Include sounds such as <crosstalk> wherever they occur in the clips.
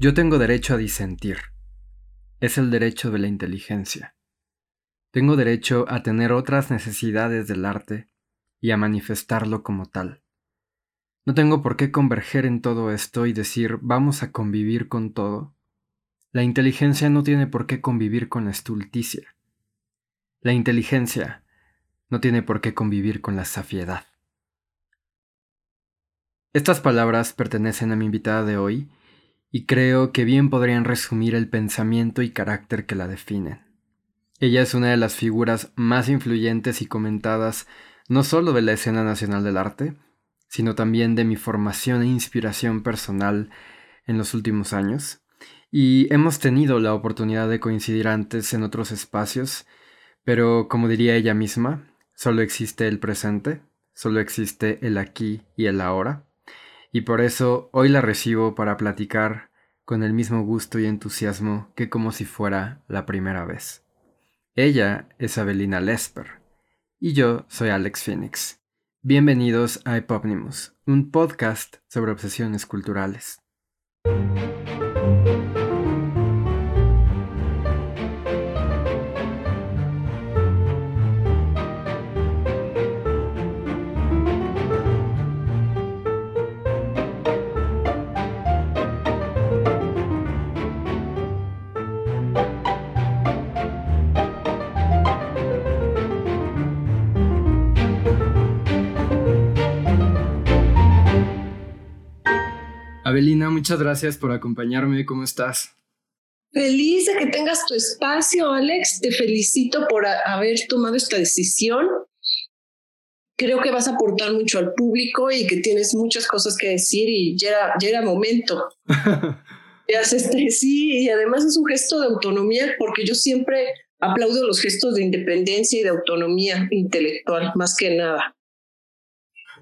Yo tengo derecho a disentir. Es el derecho de la inteligencia. Tengo derecho a tener otras necesidades del arte y a manifestarlo como tal. No tengo por qué converger en todo esto y decir vamos a convivir con todo. La inteligencia no tiene por qué convivir con la estulticia. La inteligencia no tiene por qué convivir con la safiedad. Estas palabras pertenecen a mi invitada de hoy y creo que bien podrían resumir el pensamiento y carácter que la definen. Ella es una de las figuras más influyentes y comentadas no solo de la escena nacional del arte, sino también de mi formación e inspiración personal en los últimos años, y hemos tenido la oportunidad de coincidir antes en otros espacios, pero como diría ella misma, solo existe el presente, solo existe el aquí y el ahora, y por eso hoy la recibo para platicar con el mismo gusto y entusiasmo que como si fuera la primera vez. Ella es Abelina Lesper y yo soy Alex Phoenix. Bienvenidos a Epopnimus, un podcast sobre obsesiones culturales. Muchas gracias por acompañarme. ¿Cómo estás? Feliz de que tengas tu espacio, Alex. Te felicito por haber tomado esta decisión. Creo que vas a aportar mucho al público y que tienes muchas cosas que decir y ya era, ya era momento. <laughs> este, sí, y además es un gesto de autonomía porque yo siempre aplaudo los gestos de independencia y de autonomía intelectual, más que nada.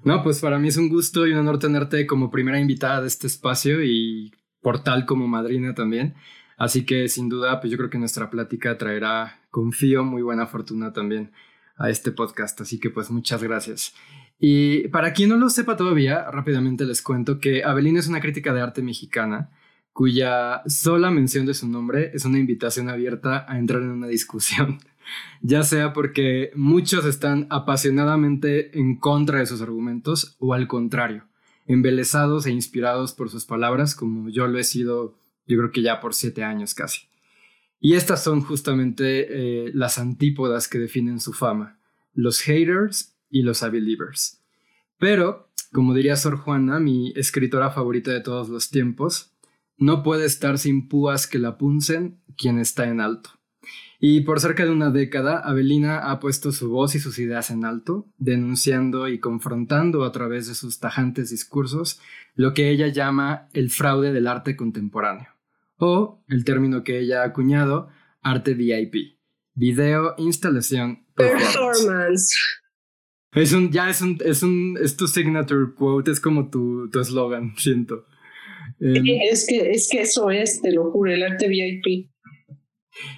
No, pues para mí es un gusto y un honor tenerte como primera invitada de este espacio y por tal como madrina también. Así que sin duda, pues yo creo que nuestra plática traerá, confío, muy buena fortuna también a este podcast. Así que pues muchas gracias. Y para quien no lo sepa todavía, rápidamente les cuento que Abelina es una crítica de arte mexicana cuya sola mención de su nombre es una invitación abierta a entrar en una discusión <laughs> ya sea porque muchos están apasionadamente en contra de sus argumentos o al contrario, embelesados e inspirados por sus palabras como yo lo he sido yo creo que ya por siete años casi. Y estas son justamente eh, las antípodas que definen su fama, los haters y los believers. Pero, como diría Sor Juana, mi escritora favorita de todos los tiempos, no puede estar sin púas que la puncen quien está en alto. Y por cerca de una década, Avelina ha puesto su voz y sus ideas en alto, denunciando y confrontando a través de sus tajantes discursos lo que ella llama el fraude del arte contemporáneo, o el término que ella ha acuñado, arte VIP, video, instalación, performance. Es un, ya es un, es un, es tu signature quote, es como tu eslogan, siento. es, que, es que eso es, te lo juro, el arte VIP.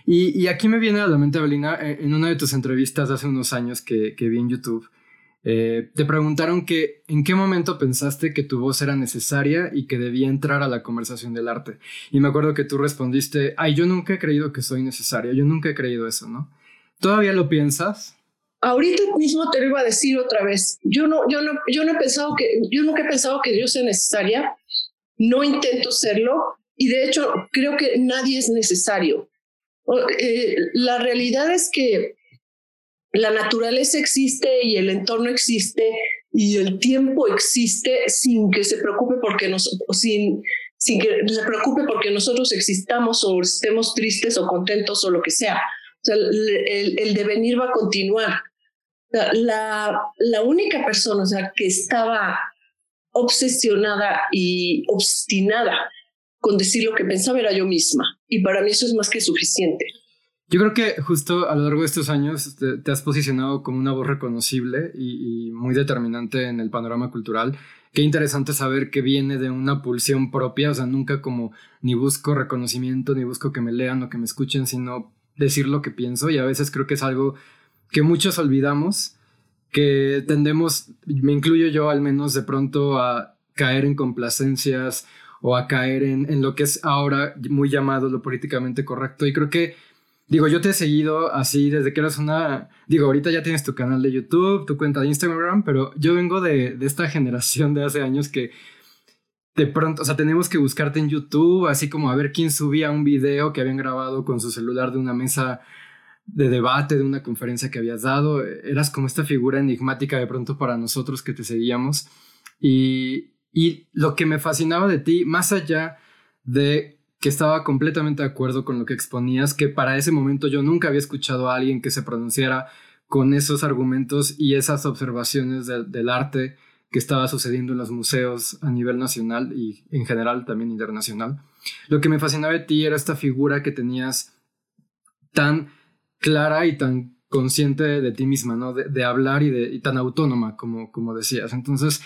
Y, aquí me viene a la mente, Abelina, eh, en una de tus entrevistas hace unos años que, vi en YouTube, eh, te preguntaron que en qué momento pensaste que tu voz era necesaria y que debía entrar a la conversación del arte. Y me acuerdo que tú respondiste, ay, yo nunca he creído que soy necesaria, yo nunca he creído eso, ¿no? ¿Todavía lo piensas? Ahorita mismo te lo iba a decir otra vez. Yo no, yo no, yo no he pensado que, yo nunca he pensado que yo sea necesaria. No intento serlo y de hecho creo que nadie es necesario. Eh, la realidad es que la naturaleza existe y el entorno existe y el tiempo existe sin que se preocupe porque nos, sin, sin que se preocupe porque nosotros existamos o estemos tristes o contentos o lo que sea. Sea el, el, devenir va a continuar. La, la única persona o sea, que estaba obsesionada y obstinada con decir lo que pensaba era yo misma. Y para mí eso es más que suficiente. Yo creo que justo a lo largo de estos años te, has posicionado como una voz reconocible y, muy determinante en el panorama cultural. Qué interesante saber que viene de una pulsión propia, o sea, nunca como ni busco reconocimiento, ni busco que me lean o que me escuchen, sino decir lo que pienso. Y a veces creo que es algo que muchos olvidamos, que tendemos, me incluyo yo al menos de pronto a caer en complacencias o a caer en, en lo que es ahora muy llamado lo políticamente correcto. Y creo que Digo, yo te he seguido así desde que eras una... Digo, ahorita ya tienes tu canal de YouTube, tu cuenta de Instagram, pero yo vengo de, de esta generación de hace años que de pronto, o sea, tenemos que buscarte en YouTube, así como a ver quién subía un video que habían grabado con su celular de una mesa de debate, de una conferencia que habías dado. Eras como esta figura enigmática de pronto para nosotros que te seguíamos. Y, y lo que me fascinaba de ti, más allá de que estaba completamente de acuerdo con lo que exponías, que para ese momento yo nunca había escuchado a alguien que se pronunciara con esos argumentos y esas observaciones del arte que estaba sucediendo en los museos a nivel nacional y en general también internacional. Lo que me fascinaba de ti era esta figura que tenías tan clara y tan consciente de, ti misma, ¿no? De, hablar y, de, tan autónoma, como, como decías. Entonces,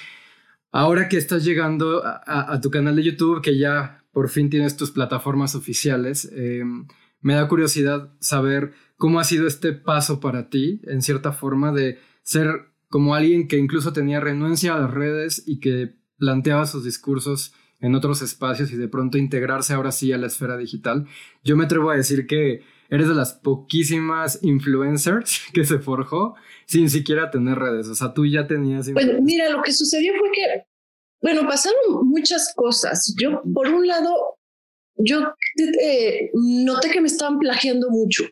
ahora que estás llegando a, tu canal de YouTube, que ya por fin tienes tus plataformas oficiales. Em, me da curiosidad saber cómo ha sido este paso para ti, en cierta forma, de ser como alguien que incluso tenía renuncia a las redes y que planteaba sus discursos en otros espacios y de pronto integrarse ahora sí a la esfera digital. Yo me atrevo a decir que eres de las poquísimas influencers <laughs> que se forjó sin siquiera tener redes. O sea, tú ya tenías... Bueno, mira, lo que sucedió fue que bueno, pasaron muchas cosas. Yo, por un lado, yo eh, noté que me estaban plagiando mucho.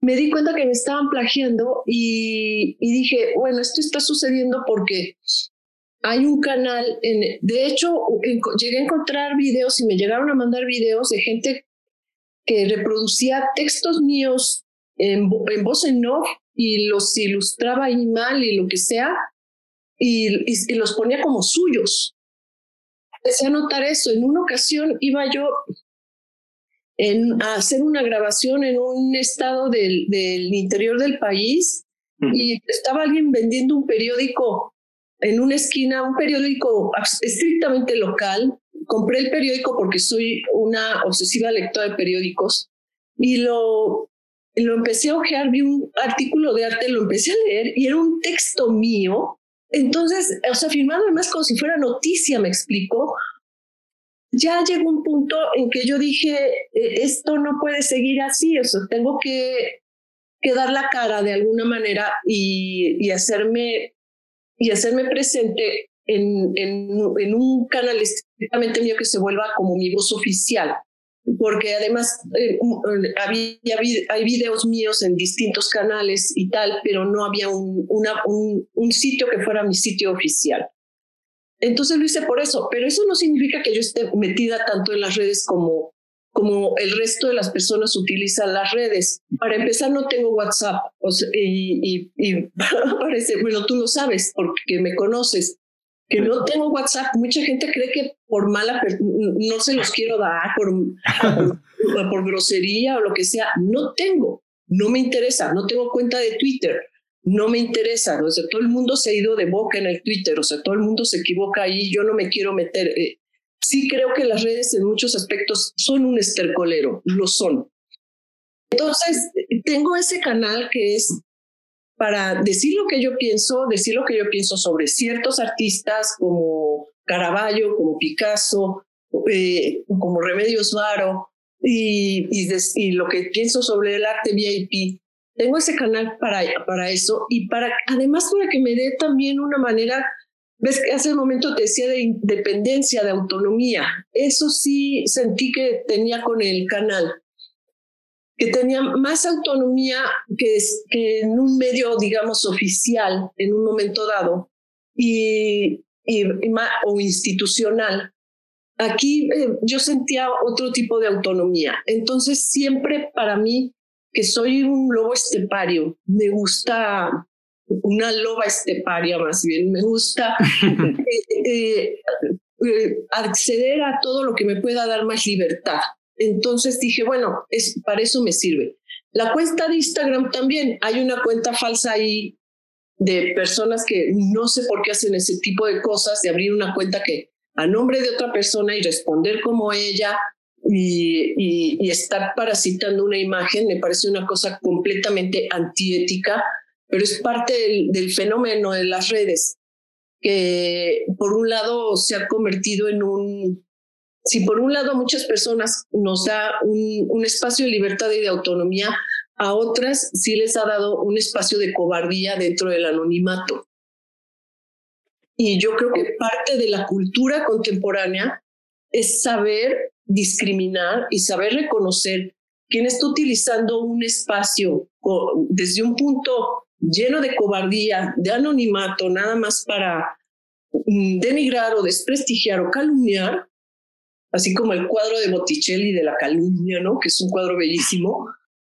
Me di cuenta que me estaban plagiando y, dije, bueno, esto está sucediendo porque hay un canal, en, de hecho, llegué a encontrar videos y me llegaron a mandar videos de gente que reproducía textos míos en, en voz en off y los ilustraba ahí mal y lo que sea, y, los ponía como suyos. Empecé a notar eso. En una ocasión iba yo en, a hacer una grabación en un estado del, del interior del país y estaba alguien vendiendo un periódico en una esquina, un periódico estrictamente local. Compré el periódico porque soy una obsesiva lectora de periódicos y lo, lo empecé a ojear, vi un artículo de arte, lo empecé a leer y era un texto mío entonces, o sea, firmado además como si fuera noticia, me explico. Ya llegó un punto en que yo dije, e, esto no puede seguir así, o sea, tengo que, que dar la cara de alguna manera y, y hacerme, y hacerme presente en, en, en un canal estrictamente mío que se vuelva como mi voz oficial porque además eh, había, hay videos míos en distintos canales y tal, pero no había un, una, un, sitio que fuera mi sitio oficial. Entonces lo hice por eso, pero eso no significa que yo esté metida tanto en las redes como, como el resto de las personas utilizan las redes. Para empezar, no tengo WhatsApp y, y, y <laughs> parece, bueno, tú lo sabes porque me conoces, que no tengo WhatsApp. Mucha gente cree que por mala, no se los quiero dar, por, por, grosería o lo que sea. No tengo, no me interesa, no tengo cuenta de Twitter, no me interesa. O sea, todo el mundo se ha ido de boca en el Twitter, o sea, todo el mundo se equivoca ahí, yo no me quiero meter. Eh, sí creo que las redes en muchos aspectos son un estercolero, lo son. Entonces, tengo ese canal que es para decir lo que yo pienso, decir lo que yo pienso sobre ciertos artistas como Caravaggio, como Picasso, eh, como Remedios Varo, y, y, lo que pienso sobre el arte VIP. Tengo ese canal para, para eso y para, además para que me dé también una manera, ves que hace un momento te decía de independencia, de autonomía. Eso sí sentí que tenía con el canal que tenía más autonomía que, que en un medio, digamos, oficial en un momento dado y, y, o institucional. Aquí eh, yo sentía otro tipo de autonomía. Entonces, siempre para mí, que soy un lobo estepario, me gusta una loba esteparia más bien, me gusta <laughs> eh, eh, acceder a todo lo que me pueda dar más libertad. Entonces dije, bueno, es, para eso me sirve. La cuenta de Instagram también, hay una cuenta falsa ahí de personas que no sé por qué hacen ese tipo de cosas, de abrir una cuenta que a nombre de otra persona y responder como ella y, estar parasitando una imagen, me parece una cosa completamente antiética, pero es parte del fenómeno de las redes. que por un lado se ha convertido en un, si por un lado a muchas personas nos da un, un espacio de libertad y de autonomía, a otras sí les ha dado un espacio de cobardía dentro del anonimato. Y yo creo que parte de la cultura contemporánea es saber discriminar y saber reconocer quién está utilizando un espacio desde un punto lleno de cobardía, de anonimato, nada más para mm, denigrar o desprestigiar o calumniar, así como el cuadro de Botticelli de la calumnia, ¿no? que es un cuadro bellísimo,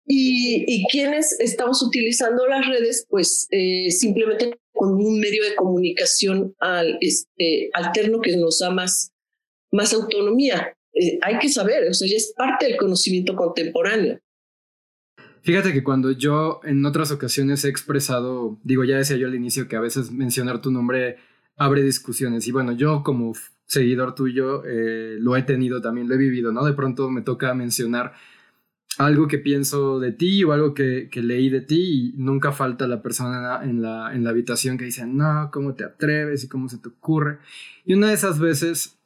y, y quienes estamos utilizando las redes, pues eh, simplemente con un medio de comunicación al, este, alterno que nos da más, más autonomía. Eh, hay que saber, o sea, ya es parte del conocimiento contemporáneo. Fíjate que cuando yo en otras ocasiones he expresado, digo, ya decía yo al inicio que a veces mencionar tu nombre abre discusiones y bueno, yo como seguidor tuyo eh, lo he tenido también, lo he vivido, ¿no? De pronto me toca mencionar algo que pienso de ti o algo que, que, leí de ti y nunca falta la persona en la, en la habitación que dice, no, ¿cómo te atreves y cómo se te ocurre? Y una de esas veces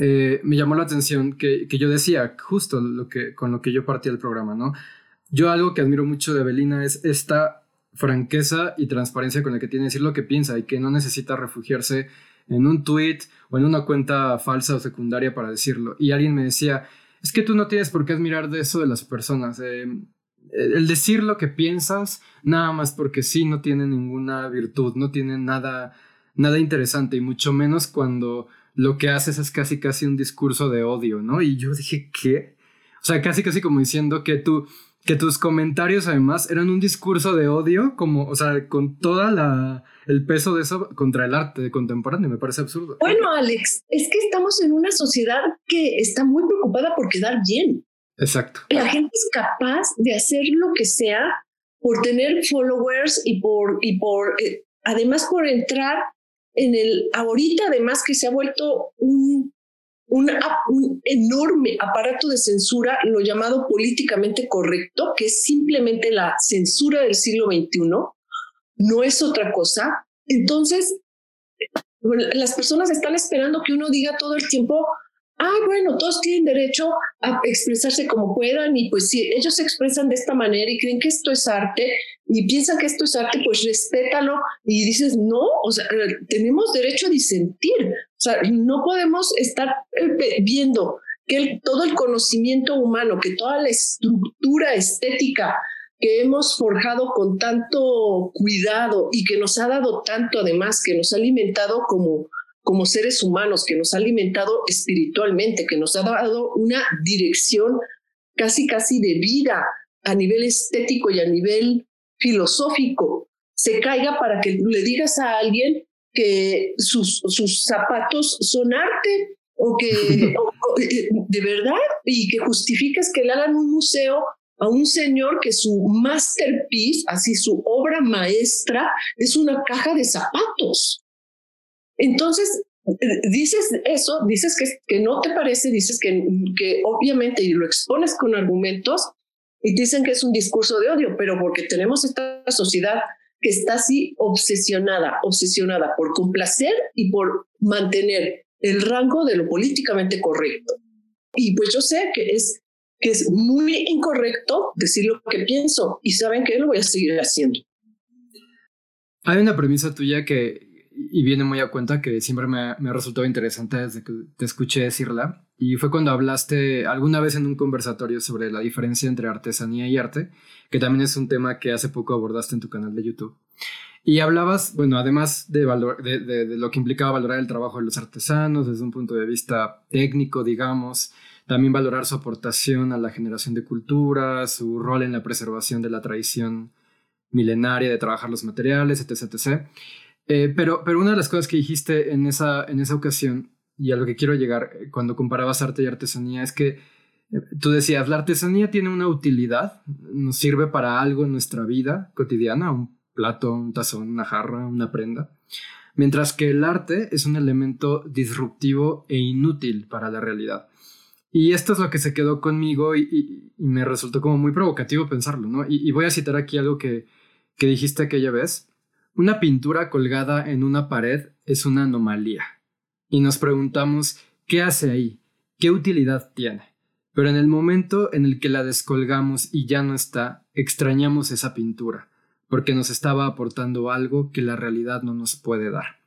eh, me llamó la atención que, que, yo decía, justo lo que, con lo que yo partí el programa, ¿no? Yo algo que admiro mucho de Belina es esta franqueza y transparencia con la que tiene decir lo que piensa y que no necesita refugiarse en un tweet o en una cuenta falsa o secundaria para decirlo. Y alguien me decía, es que tú no tienes por qué admirar de eso de las personas. Eh, el decir lo que piensas, nada más porque sí, no tiene ninguna virtud, no tiene nada, nada interesante, y mucho menos cuando lo que haces es casi casi un discurso de odio, ¿no? Y yo dije, ¿qué? O sea, casi casi como diciendo que tú que tus comentarios además eran un discurso de odio, como, o sea, con toda la el peso de eso contra el arte contemporáneo, me parece absurdo. Bueno, Alex, es que estamos en una sociedad que está muy preocupada por quedar bien. Exacto. La gente es capaz de hacer lo que sea por tener followers y por, y por eh, además por entrar en el, ahorita además que se ha vuelto un un, enorme aparato de censura, lo llamado políticamente correcto, que es simplemente la censura del siglo XXI, no es otra cosa. Entonces, las personas están esperando que uno diga todo el tiempo, ah, bueno, todos tienen derecho a expresarse como puedan y pues si ellos se expresan de esta manera y creen que esto es arte y piensan que esto es arte, pues respétalo y dices, no, o sea, tenemos derecho a disentir, o sea, no podemos estar eh, viendo que todo el conocimiento humano, que toda la estructura estética que hemos forjado con tanto cuidado y que nos ha dado tanto además, que nos ha alimentado como como seres humanos, que nos ha alimentado espiritualmente, que nos ha dado una dirección casi, casi de vida a nivel estético y a nivel filosófico, se caiga para que le digas a alguien que sus, sus zapatos son arte o que <laughs> eh, de verdad y que justifiques que le hagan un museo a un señor que su masterpiece, así su obra maestra, es una caja de zapatos. Entonces, dices eso, dices que, que no te parece, dices que, que obviamente y lo expones con argumentos y dicen que es un discurso de odio, pero porque tenemos esta sociedad que está así obsesionada, obsesionada por complacer y por mantener el rango de lo políticamente correcto. Y pues yo sé que es, que es muy incorrecto decir lo que pienso y saben que lo voy a seguir haciendo. Hay una premisa tuya que, y viene muy a cuenta que siempre me, me ha resultado interesante desde que te escuché decirla. Y fue cuando hablaste alguna vez en un conversatorio sobre la diferencia entre artesanía y arte, que también es un tema que hace poco abordaste en tu canal de YouTube. Y hablabas, bueno, además de, valor, de, de, de, lo que implicaba valorar el trabajo de los artesanos desde un punto de vista técnico, digamos, también valorar su aportación a la generación de cultura, su rol en la preservación de la tradición milenaria de trabajar los materiales, etc. etc. Eh, pero, pero una de las cosas que dijiste en esa, en esa ocasión, y a lo que quiero llegar eh, cuando comparabas arte y artesanía, es que eh, tú decías, la artesanía tiene una utilidad, nos sirve para algo en nuestra vida cotidiana, un plato, un tazón, una jarra, una prenda, mientras que el arte es un elemento disruptivo e inútil para la realidad. Y esto es lo que se quedó conmigo y, me resultó como muy provocativo pensarlo, ¿no? Y, y, voy a citar aquí algo que, que dijiste aquella vez, una pintura colgada en una pared es una anomalía. Y nos preguntamos, ¿qué hace ahí? ¿Qué utilidad tiene? Pero en el momento en el que la descolgamos y ya no está, extrañamos esa pintura, porque nos estaba aportando algo que la realidad no nos puede dar.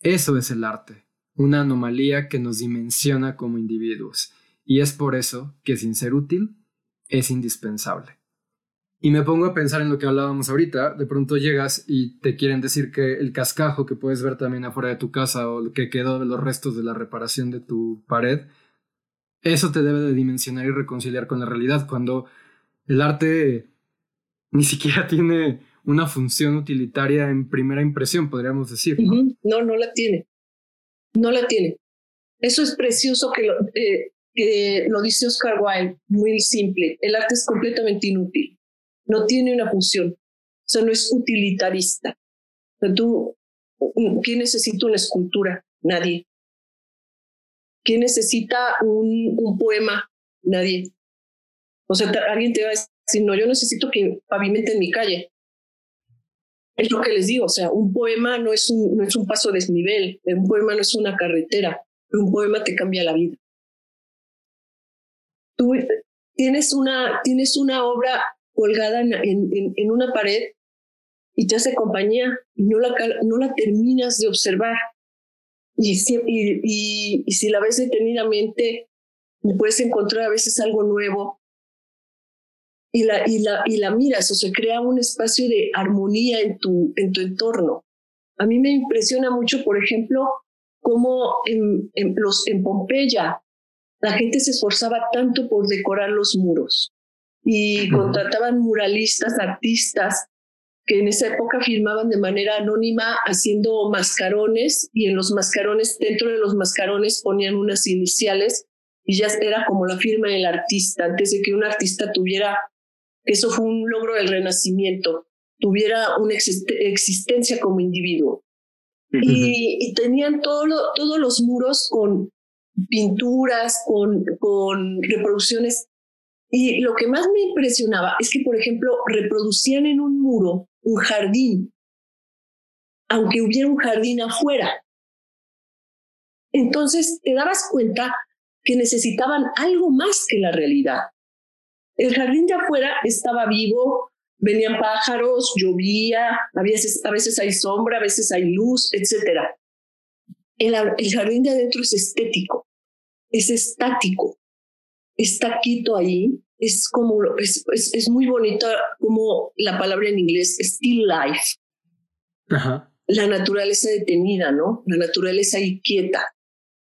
Eso es el arte, una anomalía que nos dimensiona como individuos, y es por eso que sin ser útil, es indispensable. Y me pongo a pensar en lo que hablábamos ahorita, de pronto llegas y te quieren decir que el cascajo que puedes ver también afuera de tu casa o lo que quedó de los restos de la reparación de tu pared, eso te debe de dimensionar y reconciliar con la realidad, cuando el arte ni siquiera <laughs> tiene una función utilitaria en primera impresión, podríamos decir. No, no, la tiene. No la tiene. Eso es precioso que lo, eh, que lo dice Oscar Wilde, muy simple. El arte es completamente inútil no tiene una función, o sea, no es utilitarista. O tú, ¿quién necesita una escultura? Nadie. ¿Quién necesita un, un poema? Nadie. O sea, alguien te va a decir, no, yo necesito que pavimenten mi calle. Es lo que les digo, o sea, un poema no es un, no es un paso desnivel, un poema no es una carretera, un poema te cambia la vida. Tú tienes una, tienes una obra colgada en, en, una pared y te hace compañía y no la, no la terminas de observar. Y si, y, si la ves detenidamente, puedes encontrar a veces algo nuevo y la, y la, y la miras o se crea un espacio de armonía en tu, en tu entorno. A mí me impresiona mucho, por ejemplo, cómo en, en, los, en Pompeya la gente se esforzaba tanto por decorar los muros y contrataban muralistas, artistas que en esa época firmaban de manera anónima haciendo mascarones y en los mascarones, dentro de los mascarones ponían unas iniciales y ya era como la firma del artista, antes de que un artista tuviera, eso fue un logro del renacimiento, tuviera una existencia como individuo. y, tenían todo todos los muros con pinturas, con, con reproducciones y lo que más me impresionaba es que, por ejemplo, reproducían en un muro un jardín, aunque hubiera un jardín afuera. Entonces te dabas cuenta que necesitaban algo más que la realidad. El jardín de afuera estaba vivo, venían pájaros, llovía, a veces, hay sombra, a veces hay luz, etc. El jardín de adentro es estético, es estático está quieto ahí, es como, es, es, muy bonita como la palabra en inglés, still life. La naturaleza detenida, ¿no? La naturaleza ahí quieta.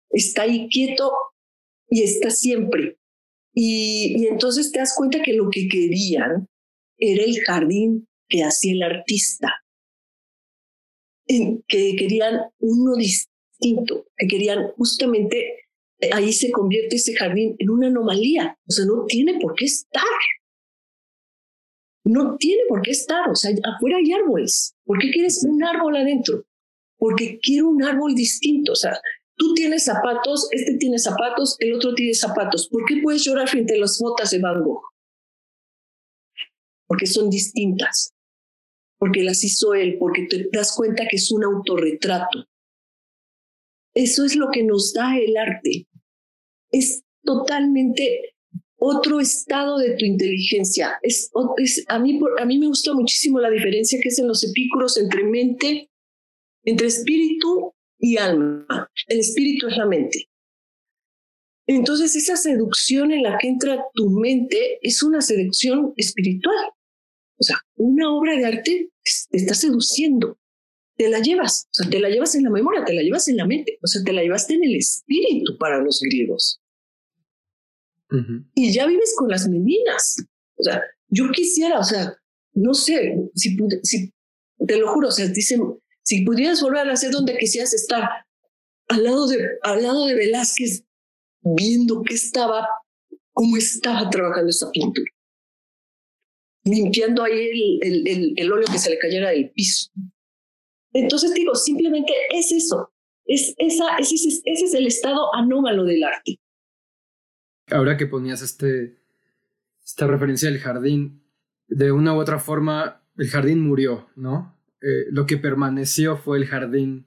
Está ahí quieto y está siempre. Y, y entonces te das cuenta que lo que querían era el jardín que hacía el artista. que querían uno distinto, que querían justamente ahí se convierte ese jardín en una anomalía. O sea, no tiene por qué estar. No tiene por qué estar. O sea, afuera hay árboles. ¿Por qué quieres un árbol adentro? Porque quiero un árbol distinto. O sea, tú tienes zapatos, este tiene zapatos, el otro tiene zapatos. ¿Por qué puedes llorar frente a las botas de Van Gogh? Porque son distintas. Porque las hizo él, porque te das cuenta que es un autorretrato. Eso es lo que nos da el arte es totalmente otro estado de tu inteligencia. Es, a, mí, a mí me gusta muchísimo la diferencia que es en los epícuros entre mente, entre espíritu y alma. El espíritu es la mente. Entonces esa seducción en la que entra tu mente es una seducción espiritual. O sea, una obra de arte te está seduciendo. Te la llevas, o sea, te la llevas en la memoria, te la llevas en la mente, o sea, te la llevaste en el espíritu para los griegos y ya vives con las meninas. O sea, yo quisiera, o sea, no sé, si, si te lo juro, o sea, dicen, si pudieras volver a hacer donde quisieras estar, al lado de, al lado de Velázquez, viendo qué estaba, cómo estaba trabajando esa pintura. Limpiando ahí el, el, el, óleo que se le cayera del piso. Entonces digo, simplemente es eso. Es esa, ese, ese es el estado anómalo del arte ahora que ponías este, esta referencia del jardín, de una u otra forma, el jardín murió, ¿no? eh, lo que permaneció fue el jardín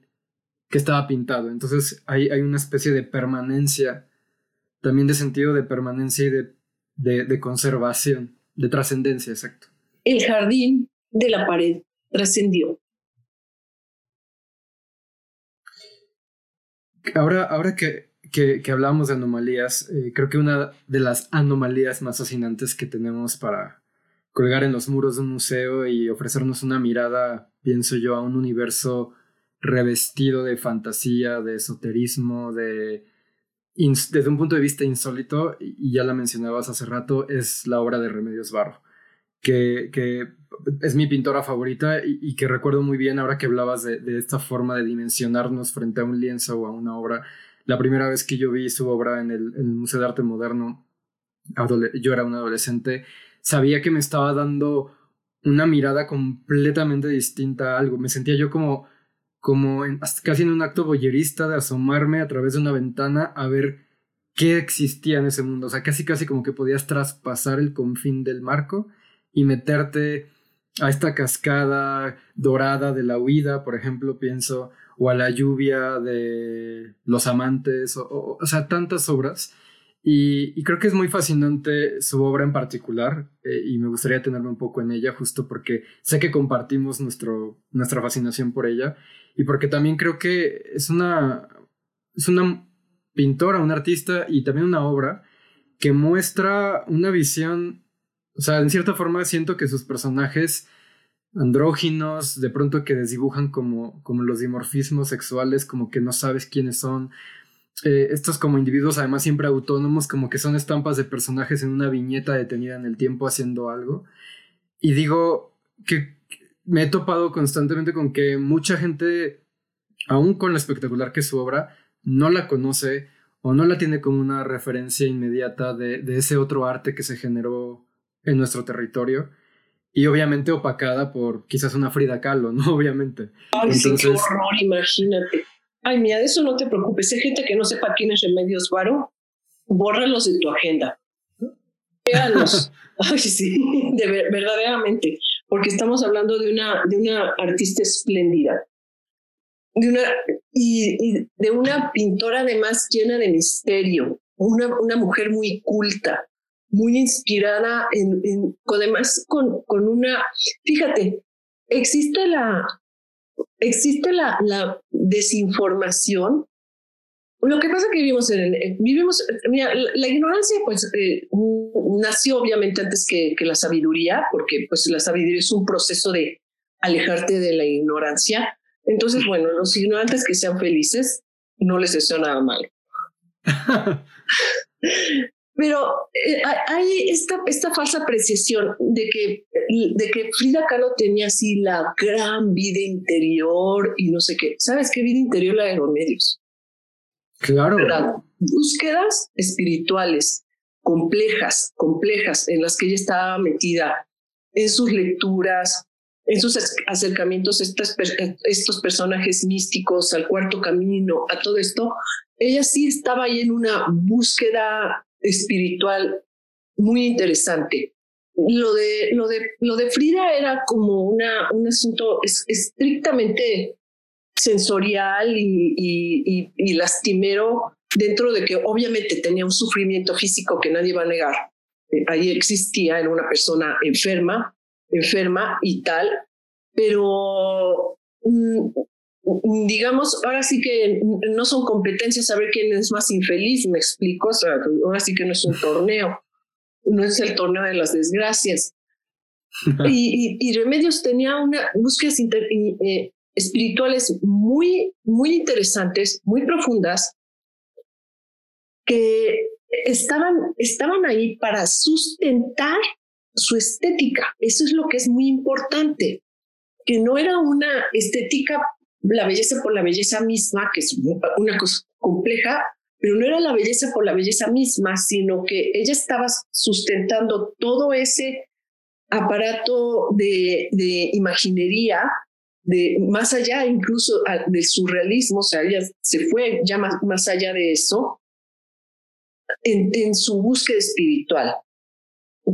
que estaba pintado. Entonces hay, hay una especie de permanencia, también de sentido de permanencia y de, de conservación, de trascendencia, exacto. El jardín de la pared trascendió. Ahora, ahora que, que, hablamos de anomalías, eh, creo que una de las anomalías más fascinantes que tenemos para colgar en los muros de un museo y ofrecernos una mirada, pienso yo, a un universo revestido de fantasía, de esoterismo, de desde un punto de vista insólito, y ya la mencionabas hace rato, es la obra de Remedios Barro, que, es mi pintora favorita y, que recuerdo muy bien ahora que hablabas de, esta forma de dimensionarnos frente a un lienzo o a una obra. La primera vez que yo vi su obra en el, Museo de Arte Moderno, yo era un adolescente, sabía que me estaba dando una mirada completamente distinta a algo. Me sentía yo como, como casi en un acto boyerista de asomarme a través de una ventana a ver qué existía en ese mundo. O sea, casi casi como que podías traspasar el confín del marco y meterte a esta cascada dorada de la huida, por ejemplo, pienso, o a la lluvia de los amantes, o, o, sea, tantas obras. Y, creo que es muy fascinante su obra en particular, eh, y me gustaría tenerme un poco en ella, justo porque sé que compartimos nuestro, nuestra fascinación por ella, y porque también creo que es una, es una pintora, una artista y también una obra que muestra una visión o sea, en cierta forma siento que sus personajes andróginos, de pronto que desdibujan como, como los dimorfismos sexuales, como que no sabes quiénes son. Eh, estos como individuos además siempre autónomos, como que son estampas de personajes en una viñeta detenida en el tiempo haciendo algo. Y digo que me he topado constantemente con que mucha gente, aún con lo espectacular que es su obra, no la conoce o no la tiene como una referencia inmediata de, de ese otro arte que se generó en nuestro territorio y obviamente opacada por quizás una Frida Kahlo, ¿no? <laughs> Obviamente. Ay, sí, qué horror, imagínate. Ay, mira, de eso no te preocupes. Hay gente que no sepa quién es Remedios Varo, bórralos de tu agenda. Véanlos. <laughs> Ay, sí, de verdaderamente, porque estamos hablando de una, de una artista espléndida. De una, y, y de una pintora además llena de misterio, una, una mujer muy culta, muy inspirada además con, una, fíjate, existe la, existe la, desinformación. Lo que pasa es que vivimos en, vivimos, mira, la, ignorancia pues eh, nació obviamente antes que, la sabiduría, porque pues la sabiduría es un proceso de alejarte de la ignorancia. Entonces, bueno, los ignorantes que sean felices, no les deseo nada mal. <laughs> Pero eh, hay esta, esta falsa apreciación de que, de que Frida Kahlo tenía así la gran vida interior y no sé qué. ¿Sabes qué vida interior la de los medios? Claro. Búsquedas espirituales complejas, complejas, en las que ella estaba metida en sus lecturas, en sus acercamientos a estos personajes místicos, al cuarto camino, a todo esto, ella sí estaba ahí en una búsqueda espiritual muy interesante. Lo de, lo de, lo de Frida era como una, un asunto estrictamente sensorial y, y, lastimero dentro de que obviamente tenía un sufrimiento físico que nadie va a negar. Eh, ahí existía en una persona enferma, enferma y tal, pero Mm, digamos, ahora sí que no son competencias saber quién es más infeliz, me explico, o sea, ahora sí que no es un torneo, no es el torneo de las desgracias. <laughs> y, y, Remedios tenía una búsquedas eh, espirituales muy, muy interesantes, muy profundas, que estaban, estaban ahí para sustentar su estética. Eso es lo que es muy importante, que no era una estética la belleza por la belleza misma, que es una cosa compleja, pero no era la belleza por la belleza misma, sino que ella estaba sustentando todo ese aparato de, de imaginería, de, más allá incluso del surrealismo, o sea, ella se fue ya más, más allá de eso, en, en su búsqueda espiritual.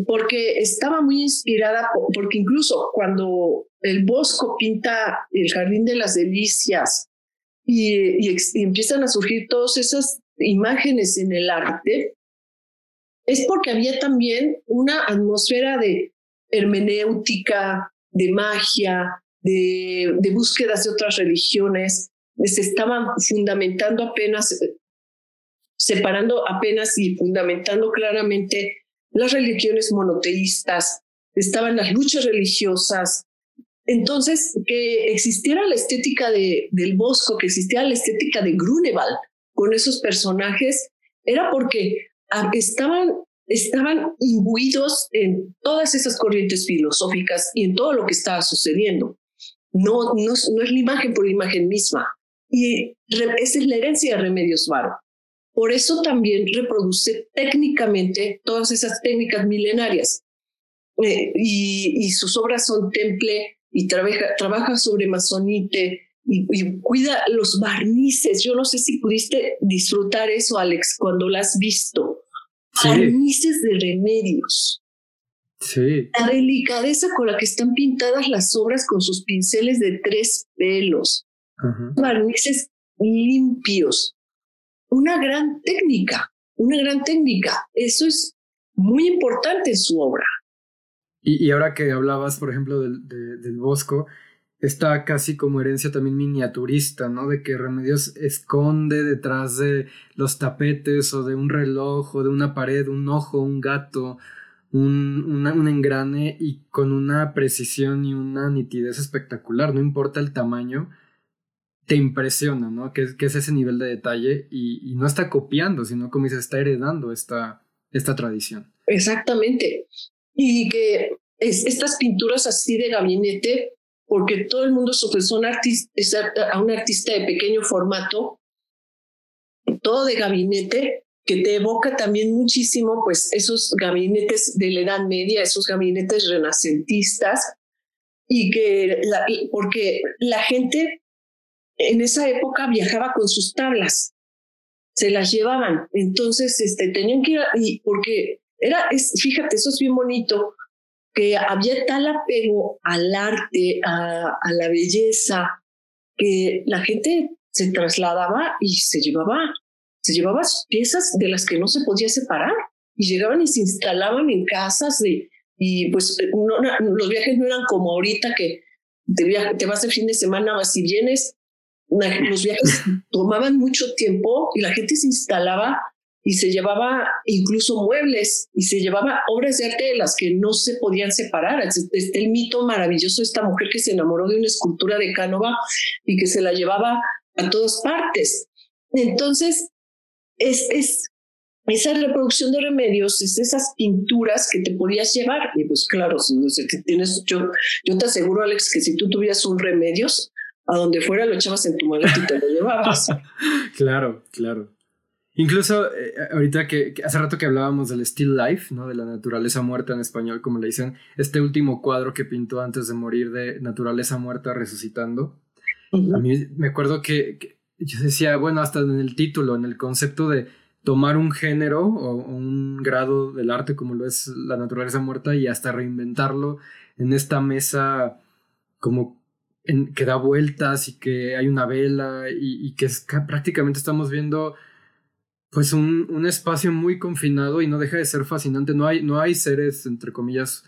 Porque estaba muy inspirada, porque incluso cuando el Bosco pinta el Jardín de las Delicias y, empiezan a surgir todas esas imágenes en el arte, es porque había también una atmósfera de hermenéutica, de magia, de, de búsquedas de otras religiones, se estaban fundamentando apenas, separando apenas y fundamentando claramente las religiones monoteístas, estaban las luchas religiosas. Entonces, que existiera la estética de, del Bosco, que existiera la estética de Grunewald con esos personajes, era porque ah, estaban, estaban imbuidos en todas esas corrientes filosóficas y en todo lo que estaba sucediendo. No, no, no es la imagen por la imagen misma. Y esa es la herencia de Remedios Varo. Por eso también reproduce técnicamente todas esas técnicas milenarias. Eh, y, sus obras son temple y trabaja, trabaja sobre masonite y, cuida los barnices. Yo no sé si pudiste disfrutar eso, Alex, cuando lo has visto. Barnices de remedios. Sí. La delicadeza con la que están pintadas las obras con sus pinceles de tres pelos. Barnices limpios, una gran técnica, una gran técnica. Eso es muy importante en su obra. Y, ahora que hablabas, por ejemplo, del, del Bosco, está casi como herencia también miniaturista, ¿no? De que Remedios esconde detrás de los tapetes o de un reloj o de una pared, un ojo, un gato, un, un engrane y con una precisión y una nitidez espectacular, no importa el tamaño, te impresiona, ¿no? Que, es ese nivel de detalle y, no está copiando, sino como dices, está heredando esta, esta tradición. Exactamente. Y que es, estas pinturas así de gabinete, porque todo el mundo un artista, a un artista de pequeño formato, todo de gabinete, que te evoca también muchísimo, pues, esos gabinetes de la Edad Media, esos gabinetes renacentistas, y que, porque la gente en esa época viajaba con sus tablas, se las llevaban, entonces este, tenían que ir, y porque era, es, fíjate, eso es bien bonito, que había tal apego al arte, a, a la belleza, que la gente se trasladaba y se llevaba, se llevaba piezas de las que no se podía separar. Y llegaban y se instalaban en casas de, y pues no, los viajes no eran como ahorita que te, te vas el fin de semana, vas y vienes, los viajes <laughs> tomaban mucho tiempo y la gente se instalaba y se llevaba incluso muebles y se llevaba obras de arte de las que no se podían separar. Está el mito maravilloso de esta mujer que se enamoró de una escultura de Cánova y que se la llevaba a todas partes. Entonces, es, es esa reproducción de remedios, es esas pinturas que te podías llevar. Y pues claro, si tienes, yo, yo te aseguro, Alex, que si tú tuvieras un remedios, a donde fuera lo echabas en tu maleta y te lo llevabas. <laughs> claro, claro. Incluso eh, ahorita que, hace rato que hablábamos del still life, ¿no? De la naturaleza muerta en español, como le dicen, este último cuadro que pintó antes de morir de naturaleza muerta resucitando. A mí me acuerdo que, yo decía, bueno, hasta en el título, en el concepto de tomar un género o, un grado del arte como lo es la naturaleza muerta y hasta reinventarlo en esta mesa como que da vueltas y que hay una vela y, que, prácticamente estamos viendo pues un, un, espacio muy confinado y no deja de ser fascinante. No hay, no hay seres, entre comillas,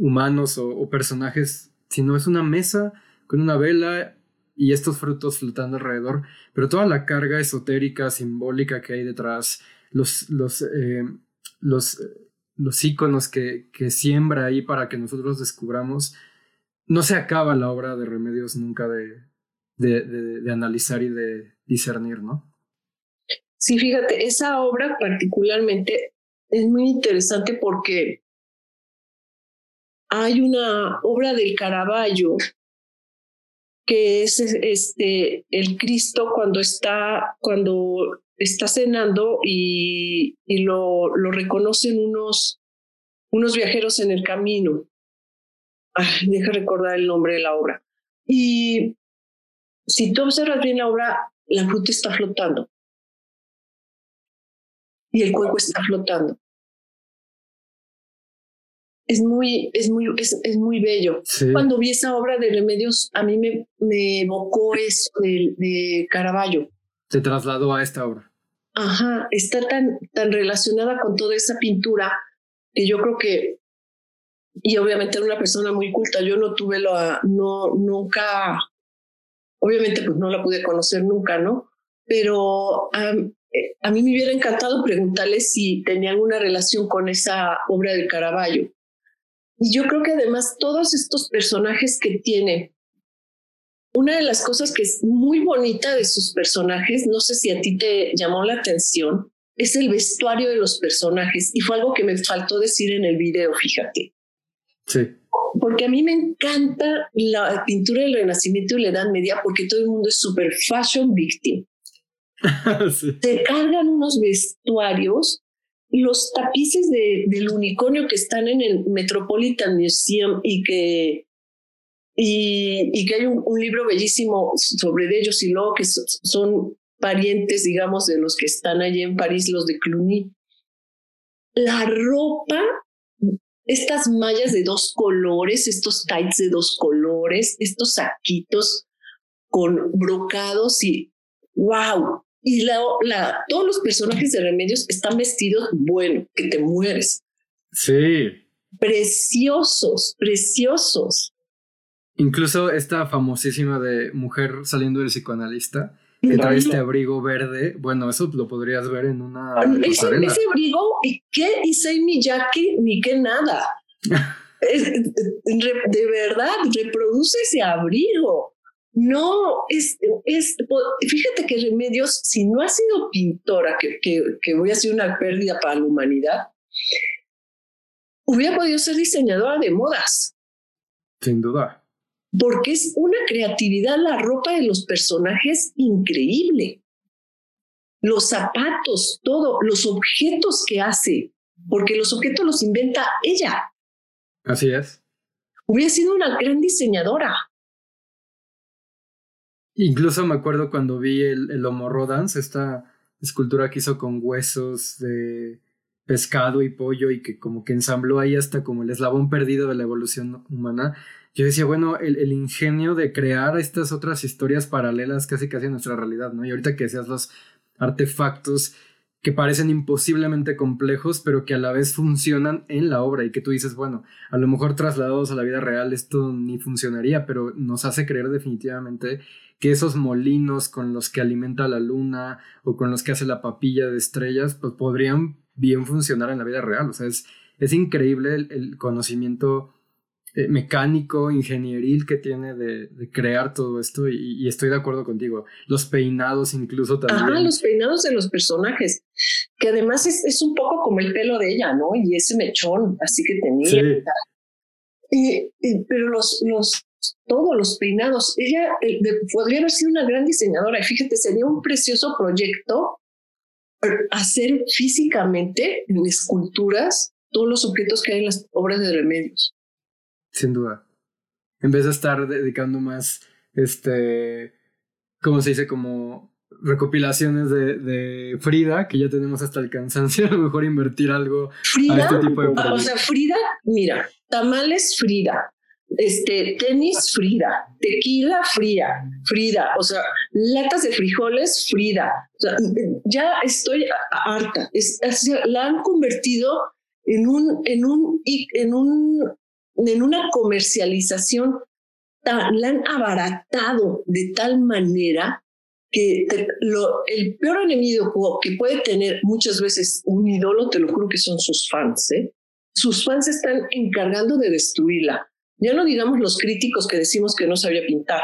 humanos o, personajes, sino es una mesa con una vela y estos frutos flotando alrededor, pero toda la carga esotérica, simbólica que hay detrás, los, los, eh, los, los iconos que, que siembra ahí para que nosotros descubramos, no se acaba la obra de Remedios nunca de, de, analizar y de discernir, ¿no? Sí, fíjate, esa obra particularmente es muy interesante porque hay una obra del Caravaggio que es este el Cristo cuando está cuando está cenando y, y lo, lo reconocen unos unos viajeros en el camino deja recordar el nombre de la obra. Y si tú observas bien la obra, la fruta está flotando. Y el cuerpo está flotando. es muy, es muy, es, muy bello. Cuando vi esa obra de Remedios, a mí me, me evocó eso de, de Caravaggio. Se trasladó a esta obra. Ajá, está tan, tan relacionada con toda esa pintura que yo creo que, y obviamente era una persona muy culta, yo no tuve la, no, nunca, obviamente pues no la pude conocer nunca, ¿no? Pero eh, a mí me hubiera encantado preguntarle si tenía alguna relación con esa obra del Caravaggio. Y yo creo que además todos estos personajes que tiene, una de las cosas que es muy bonita de sus personajes, no sé si a ti te llamó la atención, es el vestuario de los personajes. Y fue algo que me faltó decir en el video, fíjate. Sí. Porque a mí me encanta la pintura del Renacimiento y la Edad Media porque todo el mundo es super fashion victim. <laughs> Se cargan unos vestuarios, los tapices de, del unicornio que están en el Metropolitan Museum y que, y, y que hay un, libro bellísimo sobre ellos y luego que son parientes, digamos, de los que están allí en París, los de Cluny. La ropa, estas mallas de dos colores, estos tights de dos colores, estos saquitos con brocados y wow, y la, la, todos los personajes de Remedios están vestidos, bueno, que te mueres. Sí. Preciosos, preciosos. Incluso esta famosísima de mujer saliendo del psicoanalista, que trae este abrigo verde, bueno, eso lo podrías ver en una. Ese, ese abrigo, ¿y qué? Mi Miyake, ni qué nada. <laughs> de verdad, reproduce ese abrigo. No, es, es, fíjate que Remedios, si no ha sido pintora, que, que, que hubiera sido una pérdida para la humanidad, hubiera podido ser diseñadora de modas. Sin duda. Porque es una creatividad la ropa de los personajes increíble. Los zapatos, todo, los objetos que hace, porque los objetos los inventa ella. Así es. Hubiera sido una gran diseñadora. Incluso me acuerdo cuando vi el, el Homo Rodans, esta escultura que hizo con huesos de pescado y pollo y que como que ensambló ahí hasta como el eslabón perdido de la evolución humana. Yo decía, bueno, el, el ingenio de crear estas otras historias paralelas casi casi a nuestra realidad, ¿no? Y ahorita que decías los artefactos que parecen imposiblemente complejos, pero que a la vez funcionan en la obra y que tú dices, bueno, a lo mejor trasladados a la vida real esto ni funcionaría, pero nos hace creer definitivamente que esos molinos con los que alimenta la luna o con los que hace la papilla de estrellas, pues podrían bien funcionar en la vida real. O sea, es, es increíble el conocimiento eh, mecánico, ingenieril que tiene de, crear todo esto y, estoy de acuerdo contigo. Los peinados incluso también. Ah, los peinados de los personajes, que además es, es, un poco como el pelo de ella, ¿no? Y ese mechón, así que tenía. Sí. pero los, los, todos los peinados, ella eh, podría haber sido una gran diseñadora y fíjate, sería un precioso proyecto eh, hacer físicamente en esculturas todos los objetos que hay en las obras de remedios sin duda. En vez de estar dedicando más, este, ¿cómo se dice? Como recopilaciones de, de, Frida, que ya tenemos hasta el cansancio, <laughs> a lo mejor invertir algo Frida, a este tipo de O sea, Frida, mira, tamales Frida, este, tenis Frida, tequila Frida, Frida, o sea, latas de frijoles Frida. O sea, ya estoy harta. Es, la han convertido en un, en un, en un en una comercialización tan, la han abaratado de tal manera que el peor enemigo que puede tener muchas veces un ídolo, te lo juro que son sus fans, ¿eh? sus fans están encargando de destruirla. Ya no digamos los críticos que decimos que no sabía pintar.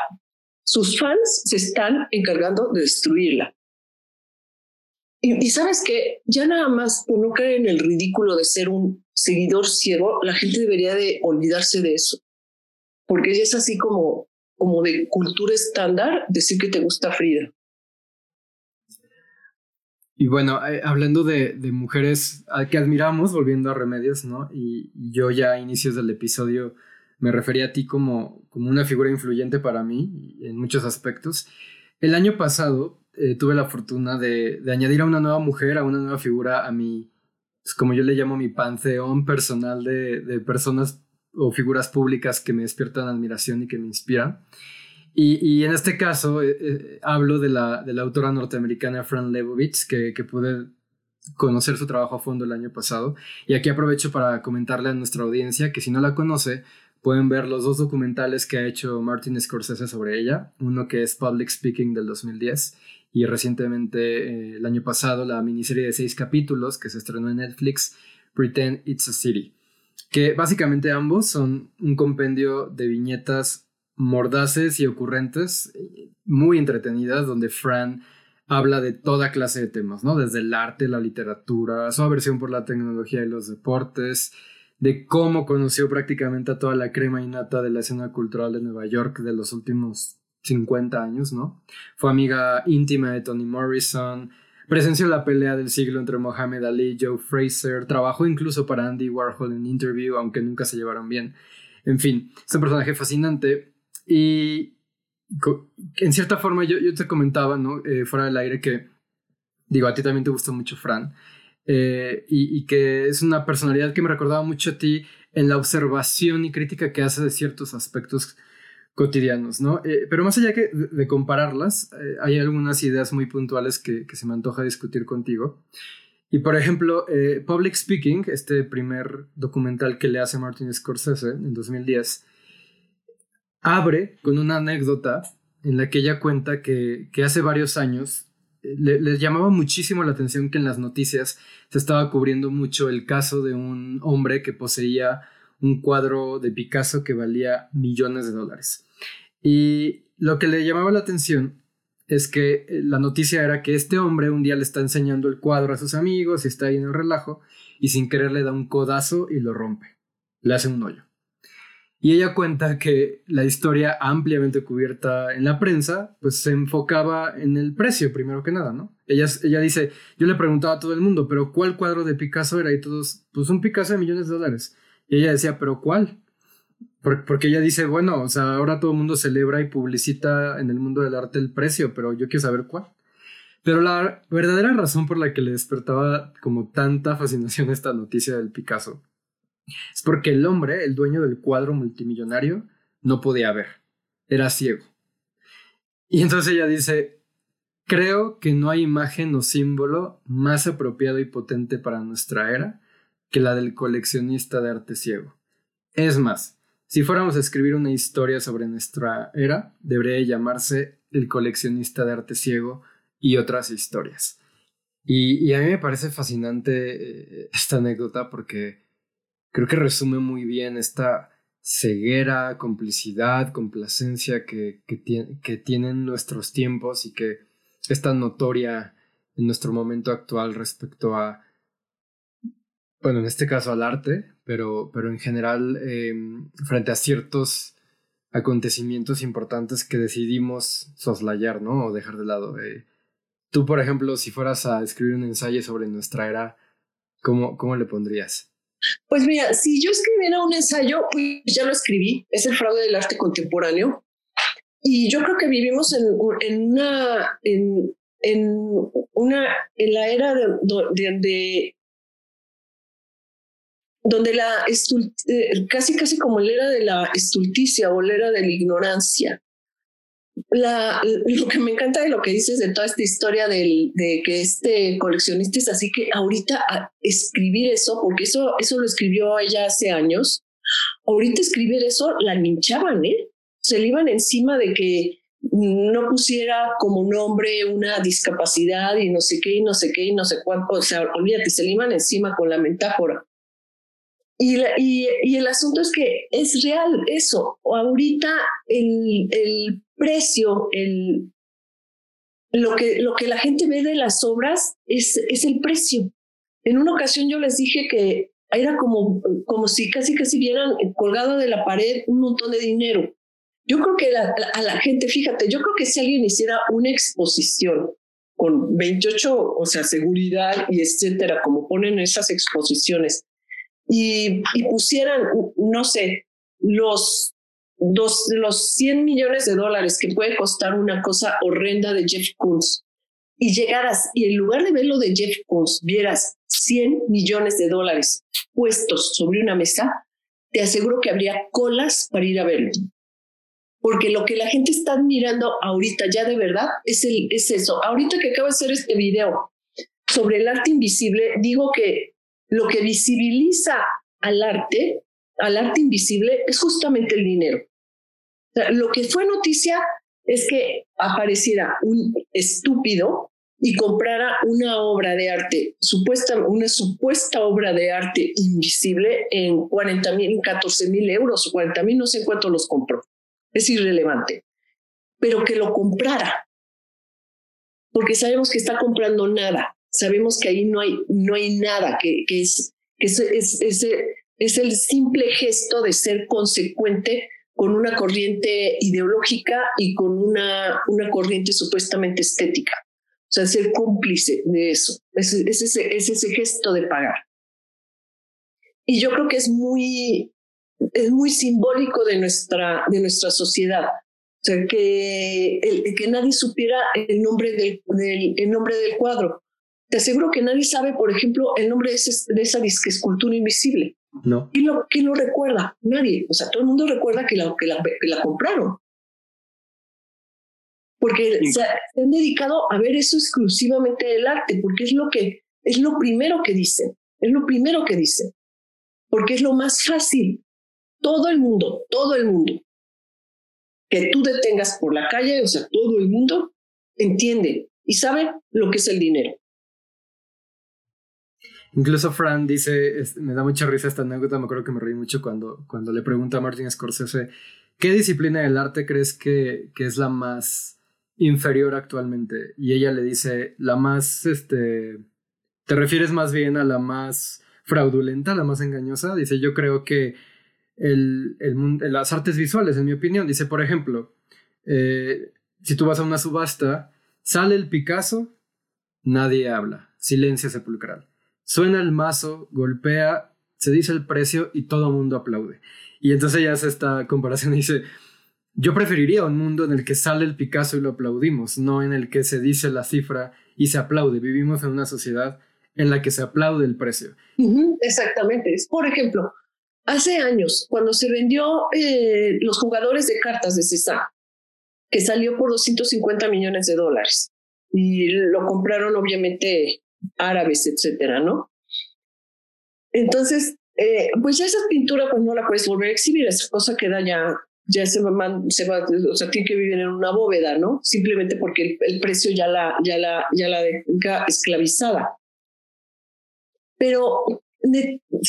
Sus fans se están encargando de destruirla. Y, sabes que ya nada más por no en el ridículo de ser un seguidor ciego, la gente debería de olvidarse de eso. Porque es así como, como de cultura estándar decir que te gusta Frida. Y bueno, eh, hablando de, mujeres que admiramos, volviendo a Remedios, ¿no? Y, yo ya a inicios del episodio me refería a ti como, como una figura influyente para mí en muchos aspectos. El año pasado eh, tuve la fortuna de, de, añadir a una nueva mujer, a una nueva figura a mi pues, como yo le llamo mi panteón personal de, de personas o figuras públicas que me despiertan admiración y que me inspiran. Y, y en este caso eh, eh, hablo de la, de la, autora norteamericana Fran Lebowitz, que, que pude conocer su trabajo a fondo el año pasado. Y aquí aprovecho para comentarle a nuestra audiencia que si no la conoce, pueden ver los dos documentales que ha hecho Martin Scorsese sobre ella. Uno que es Public Speaking del 2010 y recientemente eh, el año pasado la miniserie de seis capítulos que se estrenó en Netflix, Pretend It's a City. Que básicamente ambos son un compendio de viñetas mordaces y ocurrentes, muy entretenidas, donde Fran habla de toda clase de temas, ¿no? Desde el arte, la literatura, su aversión por la tecnología y los deportes, de cómo conoció prácticamente a toda la crema innata de la escena cultural de Nueva York de los últimos 50 años, ¿no? Fue amiga íntima de Toni Morrison, presenció la pelea del siglo entre Mohamed Ali y Joe Fraser, trabajó incluso para Andy Warhol en Interview, aunque nunca se llevaron bien. En fin, es un personaje fascinante y en cierta forma yo, yo te comentaba, ¿no? Eh, fuera del aire que, digo, a ti también te gustó mucho Fran. Eh, y, que es una personalidad que me recordaba mucho a ti en la observación y crítica que hace de ciertos aspectos cotidianos, ¿no? Eh, pero más allá que de, compararlas, eh, hay algunas ideas muy puntuales que, se me antoja discutir contigo. Y por ejemplo, Public Speaking, este primer documental que le hace Martin Scorsese en 2010, abre con una anécdota en la que ella cuenta que, que hace varios años les llamaba muchísimo la atención que en las noticias se estaba cubriendo mucho el caso de un hombre que poseía un cuadro de Picasso que valía millones de dólares. Y lo que le llamaba la atención es que eh, la noticia era que este hombre un día le está enseñando el cuadro a sus amigos y está ahí en el relajo y sin querer le da un codazo y lo rompe. Le hace un hoyo. Y ella cuenta que la historia ampliamente cubierta en la prensa, pues se enfocaba en el precio, primero que nada, ¿no? Ella, ella dice, yo le preguntaba a todo el mundo, pero ¿cuál cuadro de Picasso era? Y todos, pues un Picasso de millones de dólares. Y ella decía, pero ¿cuál? Porque ella dice, bueno, o sea, ahora todo el mundo celebra y publicita en el mundo del arte el precio, pero yo quiero saber cuál. Pero la verdadera razón por la que le despertaba como tanta fascinación esta noticia del Picasso es porque el hombre, el dueño del cuadro multimillonario, no podía ver. Era ciego. Y entonces ella dice, creo que no hay imagen o símbolo más apropiado y potente para nuestra era que la del coleccionista de arte ciego. Es más, si fuéramos a escribir una historia sobre nuestra era, debería llamarse El coleccionista de arte ciego y otras historias. Y, a mí me parece fascinante eh, esta anécdota porque creo que resume muy bien esta ceguera, complicidad, complacencia que, que, tienen nuestros tiempos y que es tan notoria en nuestro momento actual respecto a, bueno, en este caso al arte, pero, pero en general em, frente a ciertos acontecimientos importantes que decidimos soslayar, ¿no? O dejar de lado. Eh, tú, por ejemplo, si fueras a escribir un ensayo sobre nuestra era, ¿cómo, cómo le pondrías? Pues mira, si yo escribiera un ensayo, pues ya lo escribí, es el fraude del arte contemporáneo. Y yo creo que vivimos en, en una, en, en, una, en la era de, de, donde la eh, casi casi como la era de la estulticia o la era de la ignorancia lo que me encanta de lo que dices de toda esta historia del, de que este coleccionista es así que ahorita escribir eso, porque eso, eso lo escribió ella hace años, ahorita escribir eso la linchaban, ¿eh? Se le iban encima de que no pusiera como nombre una discapacidad y no sé qué y no sé qué y no sé cuánto, o sea, olvídate, se le iban encima con la metáfora. Y, el asunto es que es real eso. Ahorita el, el precio, el, lo, que, lo que la gente ve de las obras es, es el precio. En una ocasión yo les dije que era como, como si casi casi vieran colgado de la pared un montón de dinero. Yo creo que a la gente, fíjate, yo creo que si alguien hiciera una exposición con 28, o sea, seguridad y etcétera, como ponen esas exposiciones, y, pusieran, no sé, los dos, los 100 millones de dólares que puede costar una cosa horrenda de Jeff Koons y llegaras y en lugar de ver lo de Jeff Koons vieras 100 millones de dólares puestos sobre una mesa, te aseguro que habría colas para ir a verlo. Porque lo que la gente está admirando ahorita ya de verdad es, el, es eso. Ahorita que acabo de hacer este video sobre el arte invisible, digo que lo que visibiliza al arte, al arte invisible, es justamente el dinero. lo que fue noticia es que apareciera un estúpido y comprara una obra de arte, supuesta, una supuesta obra de arte invisible en 40 mil, 14 mil euros o 40 mil, no sé cuánto los compró. Es irrelevante. Pero que lo comprara. Porque sabemos que está comprando nada. Sabemos que ahí no hay, no hay nada, que, que es, que es, es, es, es el simple gesto de ser consecuente con una corriente ideológica y con una, una corriente supuestamente estética. O sea, ser cómplice de eso. Es, es, ese, es ese gesto de pagar. Y yo creo que es muy, es muy simbólico de nuestra, de nuestra sociedad. O sea, que, el, que nadie supiera el nombre del, del, el nombre del cuadro. Te aseguro que nadie sabe, por ejemplo, el nombre de, ese, de esa disque escultura invisible. No. ¿Quién lo, lo recuerda? Nadie. O sea, todo el mundo recuerda que la, que la, que la compraron. Porque se, han dedicado a ver eso exclusivamente del arte, porque es lo que es lo primero que dicen, es lo primero que dicen, porque es lo más fácil. Todo el mundo, todo el mundo que tú detengas por la calle, o sea, todo el mundo entiende y sabe lo que es el dinero. Incluso Fran dice, me da mucha risa esta anécdota, me acuerdo que me reí mucho cuando, cuando le pregunta a Martin Scorsese, ¿qué disciplina del arte crees que, que es la más inferior actualmente? Y ella le dice, la más, este, ¿te refieres más bien a la más fraudulenta, la más engañosa? Dice, yo creo que el, el, las artes visuales, en mi opinión, dice, por ejemplo, eh, si tú vas a una subasta, sale el Picasso, nadie habla, silencio sepulcral Suena el mazo, golpea, se dice el precio y todo el mundo aplaude. Y entonces ya hace esta comparación y dice, yo preferiría un mundo en el que sale el Picasso y lo aplaudimos, no en el que se dice la cifra y se aplaude. Vivimos en una sociedad en la que se aplaude el precio. exactamente. Por ejemplo, hace años, cuando se vendió eh, los jugadores de cartas de César, que salió por 250 millones de dólares, y lo compraron obviamente árabes, etcétera, ¿no? Entonces, eh, pues ya esa pintura pues no la puedes volver a exhibir, esa cosa queda ya, ya se va, se o sea, tiene que vivir en una bóveda, ¿no? Simplemente porque el, precio ya la, ya la, ya la deja esclavizada. Pero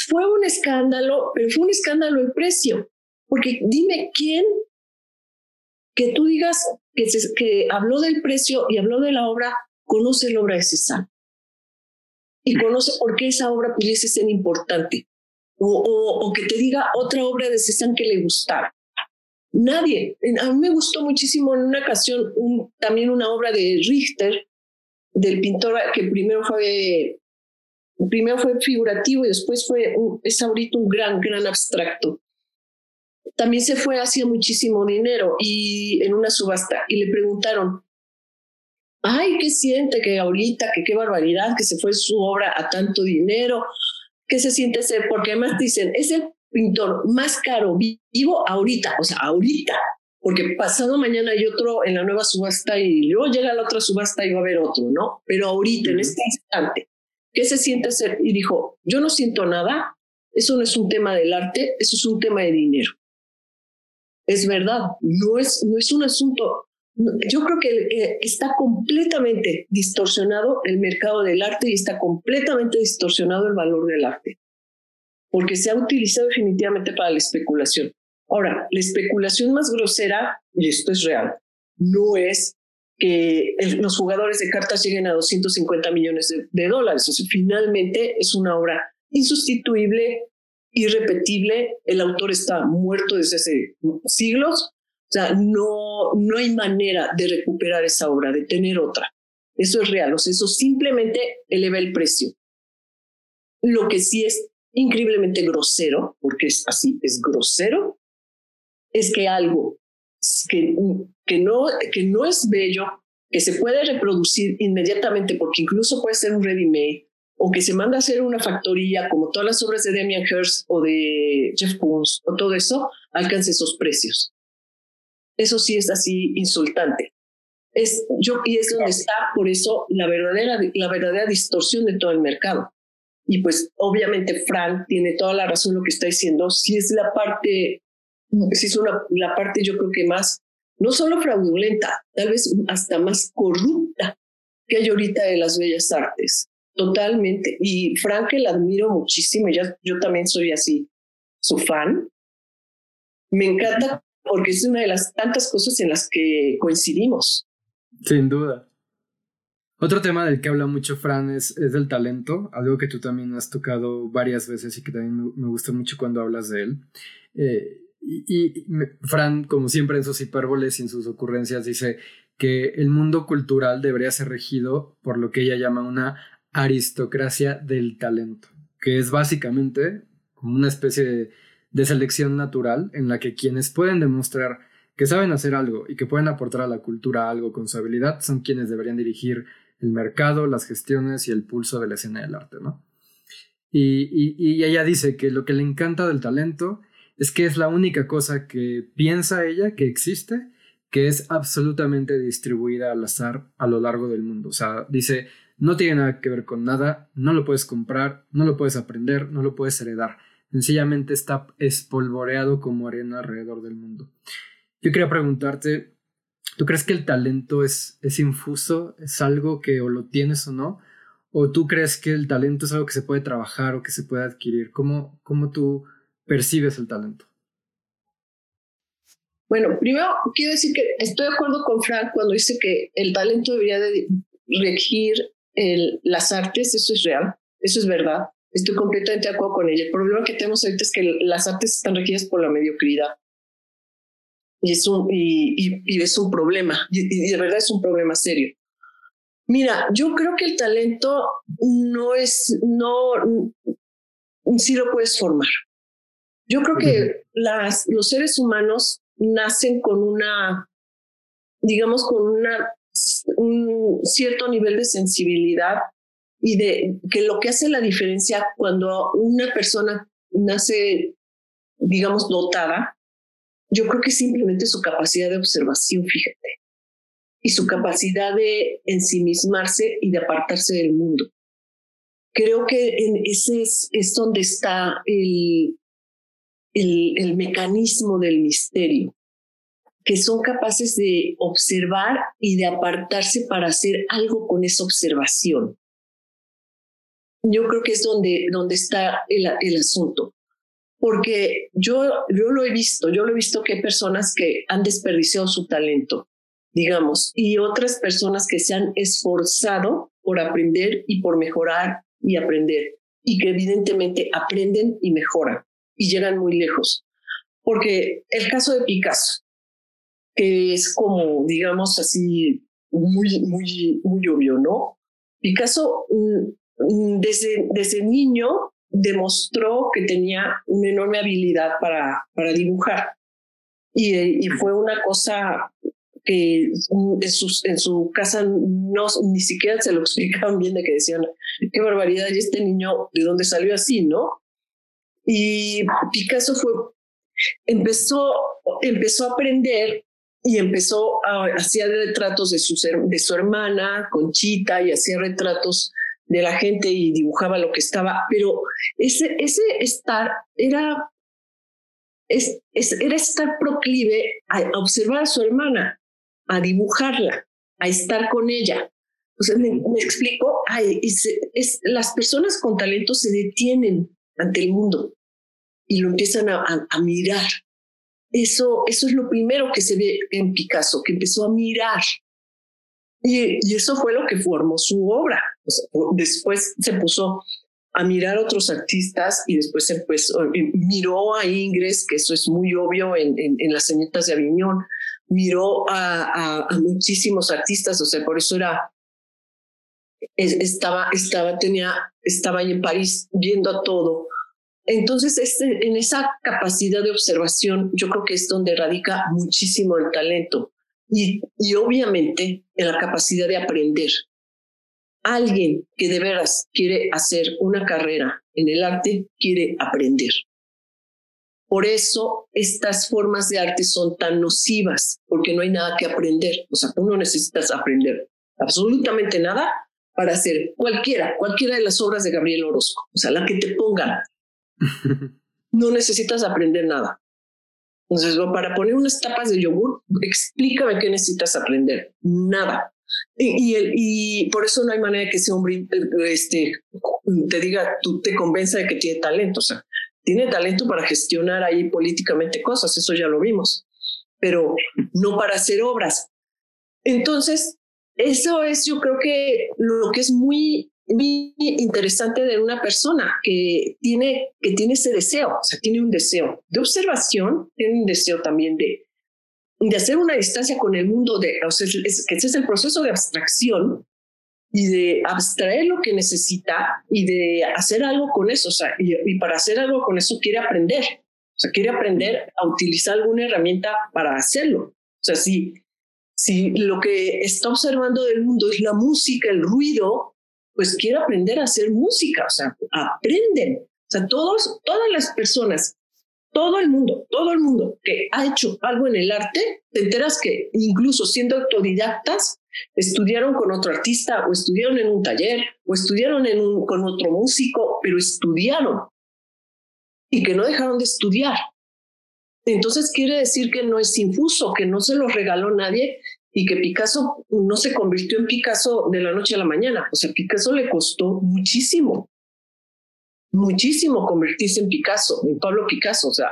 fue un escándalo, pero fue un escándalo el precio, porque dime quién que tú digas que, que habló del precio y habló de la obra, conoce la obra de César y conoce por qué esa obra pudiese ser importante. O, o, que te diga otra obra de Cézanne que le gustara. Nadie. A mí me gustó muchísimo en una ocasión también una obra de Richter, del pintor que primero fue, primero fue figurativo y después fue es ahorita un gran, gran abstracto. También se fue hacia muchísimo dinero y en una subasta y le preguntaron, ay, ¿qué siente que ahorita, que qué barbaridad, que se fue su obra a tanto dinero? ¿Qué se siente ser? Porque además dicen, es el pintor más caro vivo ahorita, o sea, ahorita, porque pasado mañana hay otro en la nueva subasta y luego llega la otra subasta y va a haber otro, ¿no? Pero ahorita, en este instante, ¿qué se siente ser? Y dijo, yo no siento nada, eso no es un tema del arte, eso es un tema de dinero. Es verdad, no es, no es un asunto yo creo que eh, está completamente distorsionado el mercado del arte y está completamente distorsionado el valor del arte, porque se ha utilizado definitivamente para la especulación. Ahora, la especulación más grosera, y esto es real, no es que los jugadores de cartas lleguen a 250 millones de, de dólares. O sea, finalmente es una obra insustituible, irrepetible. El autor está muerto desde hace siglos o sea, no, no hay manera de recuperar esa obra, de tener otra. Eso es real, o sea, eso simplemente eleva el precio. Lo que sí es increíblemente grosero, porque es así, es grosero, es que algo que, que, no, que no es bello, que se puede reproducir inmediatamente porque incluso puede ser un ready-made o que se manda a hacer una factoría como todas las obras de Damian Hirst o de Jeff Koons o todo eso, alcance esos precios. Eso sí es así insultante. Es, yo, y es donde está, por eso, la verdadera, la verdadera distorsión de todo el mercado. Y pues obviamente Frank tiene toda la razón lo que está diciendo, si es la parte, si es una, la parte yo creo que más, no solo fraudulenta, tal vez hasta más corrupta que hay ahorita de las bellas artes. Totalmente. Y Frank la admiro muchísimo, ya, yo también soy así, su fan. Me encanta porque es una de las tantas cosas en las que coincidimos. Sin duda. Otro tema del que habla mucho Fran es, es del talento, algo que tú también has tocado varias veces y que también me, gusta mucho cuando hablas de él. Eh, y, Fran, como siempre en sus hipérboles y en sus ocurrencias, dice que el mundo cultural debería ser regido por lo que ella llama una aristocracia del talento, que es básicamente como una especie de, selección natural en la que quienes pueden demostrar que saben hacer algo y que pueden aportar a la cultura algo con su habilidad son quienes deberían dirigir el mercado, las gestiones y el pulso de la escena del arte, ¿no? Y, y, ella dice que lo que le encanta del talento es que es la única cosa que piensa ella que existe, que es absolutamente distribuida al azar a lo largo del mundo. O sea, dice, no tiene nada que ver con nada, no lo puedes comprar, no lo puedes aprender, no lo puedes heredar. Sencillamente está espolvoreado como arena alrededor del mundo. Yo quería preguntarte, ¿tú crees que el talento es, es infuso? ¿Es algo que o lo tienes o no? ¿O tú crees que el talento es algo que se puede trabajar o que se puede adquirir? ¿Cómo, cómo tú percibes el talento? Bueno, primero quiero decir que estoy de acuerdo con Frank cuando dice que el talento debería de regir las artes, eso es real, eso es verdad. Estoy completamente de acuerdo con ella. El problema que tenemos ahorita es que las artes están regidas por la mediocridad. Y es un, y, y, es un problema, y, de verdad es un problema serio. Mira, yo creo que el talento no es, no, sí lo puedes formar. Yo creo que las, los seres humanos nacen con una, digamos, con una un cierto nivel de sensibilidad y de que lo que hace la diferencia cuando una persona nace, digamos, dotada, yo creo que simplemente su capacidad de observación, fíjate, y su capacidad de ensimismarse y de apartarse del mundo. Creo que ese es, es donde está el, el mecanismo del misterio que son capaces de observar y de apartarse para hacer algo con esa observación. Yo creo que es donde, donde está el, el asunto. Porque yo, yo lo he visto, yo lo he visto que hay personas que han desperdiciado su talento, digamos, y otras personas que se han esforzado por aprender y por mejorar y aprender, y que evidentemente aprenden y mejoran y llegan muy lejos. Porque el caso de Picasso, que es como, digamos así, muy, muy, muy obvio, ¿no? Picasso mm, desde, desde niño demostró que tenía una enorme habilidad para, para dibujar. Y, y fue una cosa que en, sus, en su casa no, ni siquiera se lo explicaban bien de que decían, qué barbaridad, y este niño, ¿de dónde salió así, no? Y Picasso fue, empezó, empezó a aprender y empezó a hacía retratos de su, de su hermana, Conchita, y hacía retratos de la gente y dibujaba lo que estaba, pero ese, ese estar era, es, era estar proclive a, observar a su hermana, a dibujarla, a estar con ella. Sea, me, explico, Ay, es, las personas con talento se detienen ante el mundo y lo empiezan a, a mirar eso, eso es lo primero que se ve en Picasso, que empezó a mirar. Y, eso fue lo que formó su obra. después se puso a mirar otros artistas y después empezó, miró a Ingres, que eso es muy obvio en, en, las señoritas de Aviñón, miró a, a, muchísimos artistas, o sea, por eso era, estaba, estaba, tenía, estaba ahí en París viendo a todo entonces, este, en esa capacidad de observación, yo creo que es donde radica muchísimo el talento. Y, y obviamente en la capacidad de aprender. Alguien que de veras quiere hacer una carrera en el arte quiere aprender. Por eso estas formas de arte son tan nocivas, porque no hay nada que aprender. O sea, tú no necesitas aprender absolutamente nada para hacer cualquiera, cualquiera de las obras de Gabriel Orozco. O sea, la que te pongan. <laughs> no necesitas aprender nada. Entonces, para poner unas tapas de yogur, explícame qué necesitas aprender. Nada. Y, por eso no hay manera que ese hombre este, te diga, tú te convenza de que tiene talento. O sea, tiene talento para gestionar ahí políticamente cosas, eso ya lo vimos, pero no para hacer obras. Entonces, eso es yo creo que lo que es muy muy interesante de una persona que tiene, que tiene ese deseo, o sea, tiene un deseo de observación, tiene un deseo también de, de hacer una distancia con el mundo, de, o sea, es, ese es el proceso de abstracción y de abstraer lo que necesita y de hacer algo con eso, o sea, y, y para hacer algo con eso quiere aprender, o sea, quiere aprender a utilizar alguna herramienta para hacerlo. O sea, si, si lo que está observando del mundo es la música, el ruido, pues quiere aprender a hacer música, o sea, aprenden. O sea, todos, todas las personas, todo el mundo, todo el mundo que ha hecho algo en el arte, te enteras que incluso siendo autodidactas, estudiaron con otro artista o estudiaron en un taller o estudiaron con otro músico, pero estudiaron y que no dejaron de estudiar. Entonces quiere decir que no es infuso, que no se lo regaló nadie y que Picasso no se convirtió en Picasso de la noche a la mañana. O sea, Picasso le costó muchísimo, muchísimo convertirse en Picasso, en Pablo Picasso. O sea,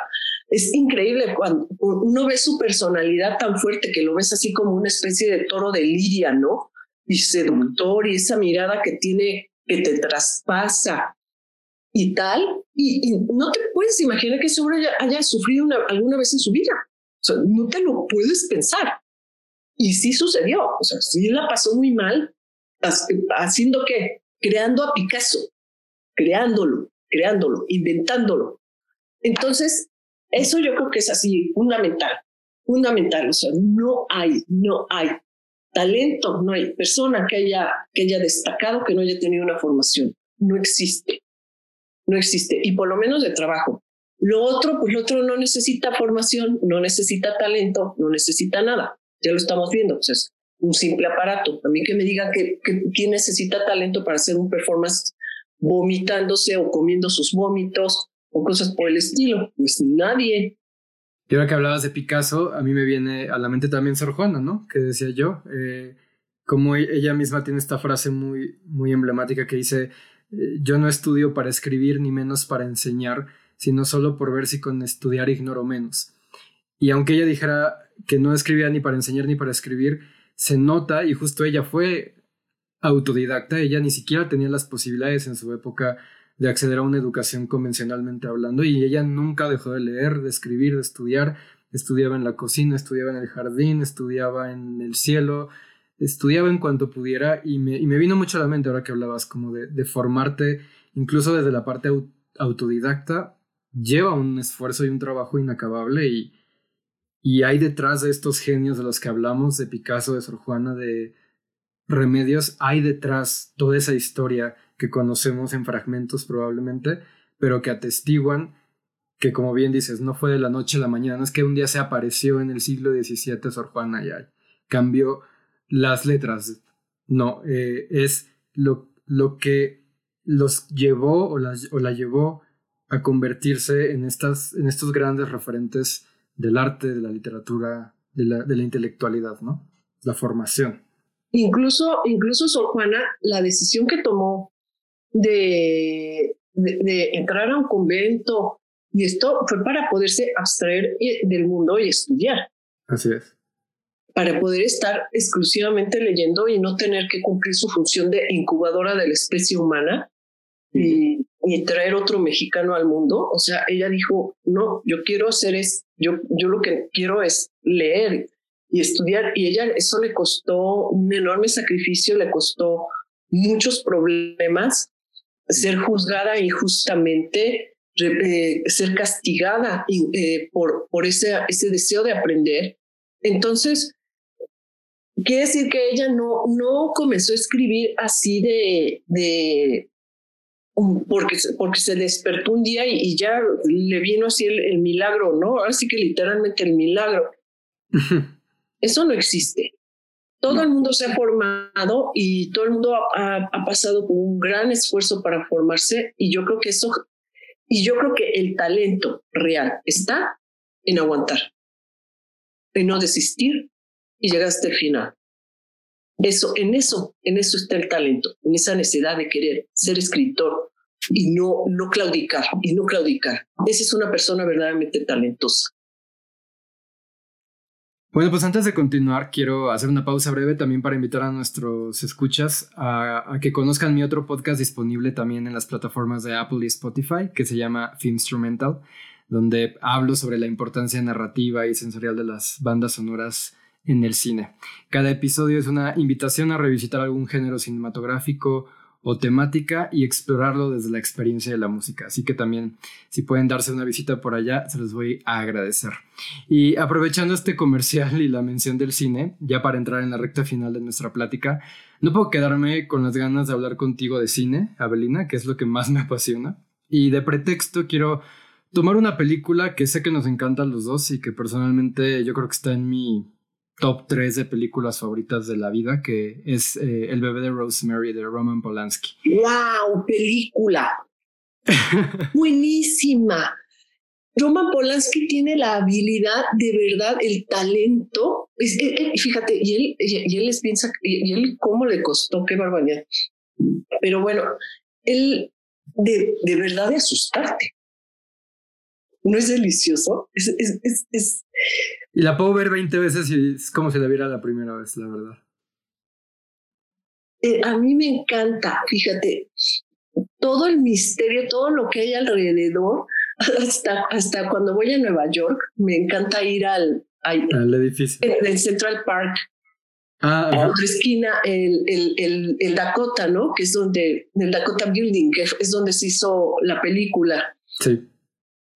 es increíble cuando uno ve su personalidad tan fuerte que lo ves así como una especie de toro de lidia, ¿no? Y seductor y esa mirada que tiene, que te traspasa y tal. Y, no te puedes imaginar que ese hombre haya, sufrido alguna vez en su vida. O sea, no te lo puedes pensar. Y sí sucedió, o sea, sí la pasó muy mal, haciendo qué? Creando a Picasso, creándolo, creándolo, inventándolo. Entonces, eso yo creo que es así, fundamental, fundamental. O sea, no hay, no hay talento, no hay persona que haya, que haya destacado que no haya tenido una formación. No existe, no existe. Y por lo menos de trabajo. Lo otro, pues lo otro no necesita formación, no necesita talento, no necesita nada ya lo estamos viendo, pues es un simple aparato. A mí que me digan que, quién necesita talento para hacer un performance vomitándose o comiendo sus vómitos o cosas por el estilo, pues nadie. Y ahora que hablabas de Picasso, a mí me viene a la mente también Sor Juana, ¿no? Que decía yo, eh, como e-, ella misma tiene esta frase muy, muy emblemática que dice, eh, yo no estudio para escribir ni menos para enseñar, sino solo por ver si con estudiar ignoro menos. Y aunque ella dijera que no escribía ni para enseñar ni para escribir, se nota, y justo ella fue autodidacta, ella ni siquiera tenía las posibilidades en su época de acceder a una educación convencionalmente hablando, y ella nunca dejó de leer, de escribir, de estudiar, estudiaba en la cocina, estudiaba en el jardín, estudiaba en el cielo, estudiaba en cuanto pudiera, y me, y me vino mucho a la mente ahora que hablabas como de, formarte, incluso desde la parte autodidacta, lleva un esfuerzo y un trabajo inacabable y, y hay detrás de estos genios de los que hablamos, de Picasso, de Sor Juana, de Remedios, hay detrás toda esa historia que conocemos en fragmentos probablemente, pero que atestiguan que, como bien dices, no fue de la noche a la mañana, no es que un día se apareció en el siglo XVII Sor Juana y cambió las letras. No, eh, es lo, lo que los llevó o la, o la llevó a convertirse en, estas, en estos grandes referentes del arte, de la literatura, de la, de la intelectualidad, ¿no? La formación. Incluso, incluso Sor Juana, la decisión que tomó de, de, entrar a un convento y esto fue para poderse abstraer del mundo y estudiar. Así es. Para poder estar exclusivamente leyendo y no tener que cumplir su función de incubadora de la especie humana y, y traer otro mexicano al mundo. O sea, ella dijo, no, yo quiero hacer es yo, yo lo que quiero es leer y estudiar. Y ella eso le costó un enorme sacrificio, le costó muchos problemas, ser juzgada injustamente, eh, ser castigada eh, por, por ese, ese deseo de aprender. Entonces, quiere decir que ella no, no comenzó a escribir así de, de porque, porque se despertó un día y, ya le vino así el, milagro, ¿no? Así que literalmente el milagro. Eso no existe. Todo el mundo se ha formado y todo el mundo ha, ha, pasado por un gran esfuerzo para formarse y yo creo que eso, y yo creo que el talento real está en aguantar, en no desistir y llegar hasta el final. Eso, en eso, en eso está el talento, en esa necesidad de querer ser escritor y no, no claudicar, y no claudicar. Esa es una persona verdaderamente talentosa. Bueno, pues antes de continuar, quiero hacer una pausa breve también para invitar a nuestros escuchas a, que conozcan mi otro podcast disponible también en las plataformas de Apple y Spotify, que se llama Instrumental, donde hablo sobre la importancia narrativa y sensorial de las bandas sonoras en el cine. Cada episodio es una invitación a revisitar algún género cinematográfico o temática y explorarlo desde la experiencia de la música. Así que también si pueden darse una visita por allá, se los voy a agradecer. Y aprovechando este comercial y la mención del cine, ya para entrar en la recta final de nuestra plática, no puedo quedarme con las ganas de hablar contigo de cine, Abelina, que es lo que más me apasiona. Y de pretexto quiero tomar una película que sé que nos encantan los dos y que personalmente yo creo que está en mi top 3 de películas favoritas de la vida, que es eh, El bebé de Rosemary de Roman Polanski. ¡Wow! Película. <laughs> Buenísima. Roman Polanski tiene la habilidad, de verdad, el talento. fíjate, y él, y él les piensa, y él cómo le costó, qué barbaridad. Pero bueno, él de, de verdad de asustarte. ¿No es delicioso? Es, es, es, Y la puedo ver 20 veces y es como si la viera la primera vez, la verdad. Eh, a mí me encanta, fíjate, todo el misterio, todo lo que hay alrededor, <laughs> hasta, hasta cuando voy a Nueva York, me encanta ir al, al, edificio. En Central Park. Ah, a otra esquina, el, el, el, el, Dakota, ¿no? Que es donde, el Dakota Building, que es donde se hizo la película. Sí.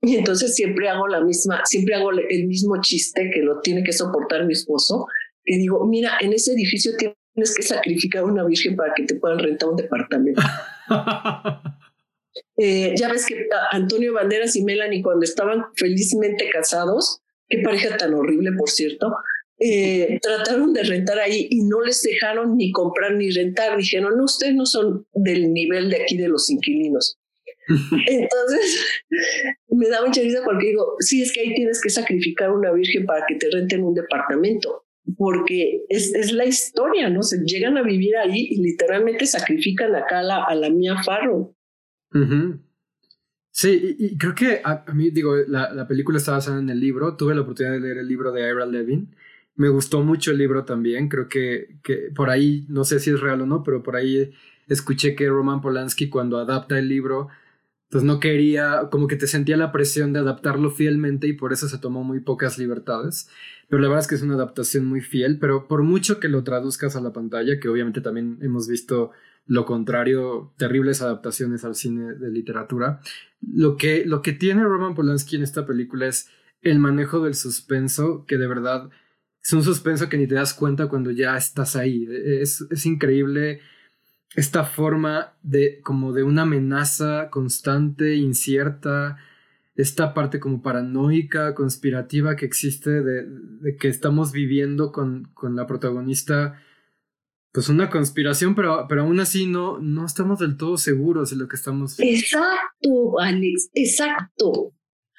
Y entonces siempre hago la misma, siempre hago el mismo chiste que lo tiene que soportar mi esposo. Y digo, mira, en ese edificio tienes que sacrificar una virgen para que te puedan rentar un departamento. <laughs> eh, ya ves que Antonio Banderas y Melanie cuando estaban felizmente casados, qué pareja tan horrible, por cierto, eh, trataron de rentar ahí y no les dejaron ni comprar ni rentar. Dijeron, no, ustedes no son del nivel de aquí de los inquilinos. Entonces, <laughs> me da mucha risa porque digo, sí, es que ahí tienes que sacrificar una virgen para que te renten un departamento, porque es, es la historia, ¿no? Se llegan a vivir ahí y literalmente sacrifican acá a la, a la Mía Farro. Sí, y, creo que a, mí, digo, la, la, película está basada en el libro, tuve la oportunidad de leer el libro de Ira Levin. Me gustó mucho el libro también, creo que, que por ahí, no sé si es real o no, pero por ahí escuché que Roman Polanski cuando adapta el libro pues no quería, como que te sentía la presión de adaptarlo fielmente y por eso se tomó muy pocas libertades. Pero la verdad es que es una adaptación muy fiel, pero por mucho que lo traduzcas a la pantalla, que obviamente también hemos visto lo contrario, terribles adaptaciones al cine de literatura, lo que, lo que tiene Roman Polanski en esta película es el manejo del suspenso, que de verdad es un suspenso que ni te das cuenta cuando ya estás ahí. Es, es increíble esta forma de como de una amenaza constante, incierta, esta parte como paranoica, conspirativa que existe de, que estamos viviendo con, con, la protagonista, pues una conspiración, pero, pero aún así no, no estamos del todo seguros de lo que estamos. Exacto, Alex, exacto.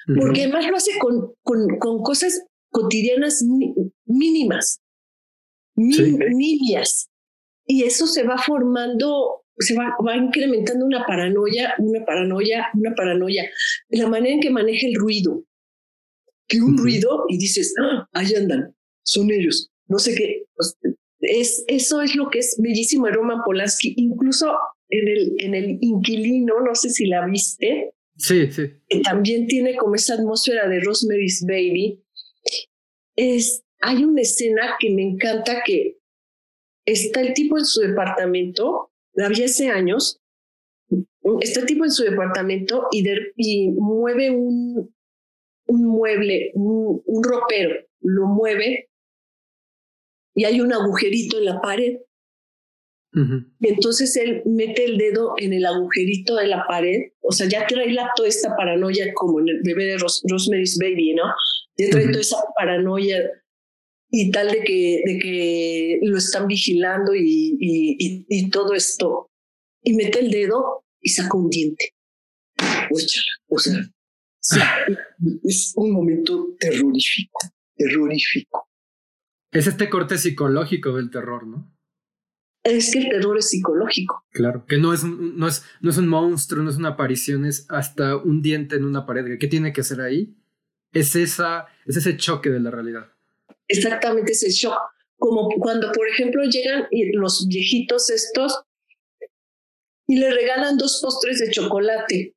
Porque además lo hace con, con, con cosas cotidianas mínimas, nimias y eso se va formando, se va, va incrementando una paranoia, una paranoia, una paranoia. La manera en que maneja el ruido. Que un ruido y dices, ah, ahí andan, son ellos. No sé qué. Es, eso es lo que es bellísimo de Roman Polanski. Incluso en el, en el inquilino, no sé si la viste. Sí, sí. también tiene como esa atmósfera de Rosemary's Baby. Es, hay una escena que me encanta que está el tipo en su departamento, había hace años, está el tipo en su departamento y, y mueve un, un mueble, un, ropero, lo mueve y hay un agujerito en la pared. Entonces él mete el dedo en el agujerito de la pared, o sea, ya trae la, toda esta paranoia como en el bebé de Rosemary's Baby, ¿no? Ya trae toda esa paranoia y tal de que, de que lo están vigilando y, y, y, todo esto. Y mete el dedo y saca un diente. O sea, es un momento terrorífico, terrorífico. Es este corte psicológico del terror, ¿no? Es que el terror es psicológico. Claro, que no es, no es, no es un monstruo, no es una aparición, es hasta un diente en una pared. ¿Qué tiene que hacer ahí? Es, esa, es ese choque de la realidad. Exactamente ese shock. Como cuando, por ejemplo, llegan los viejitos estos y le regalan dos postres de chocolate.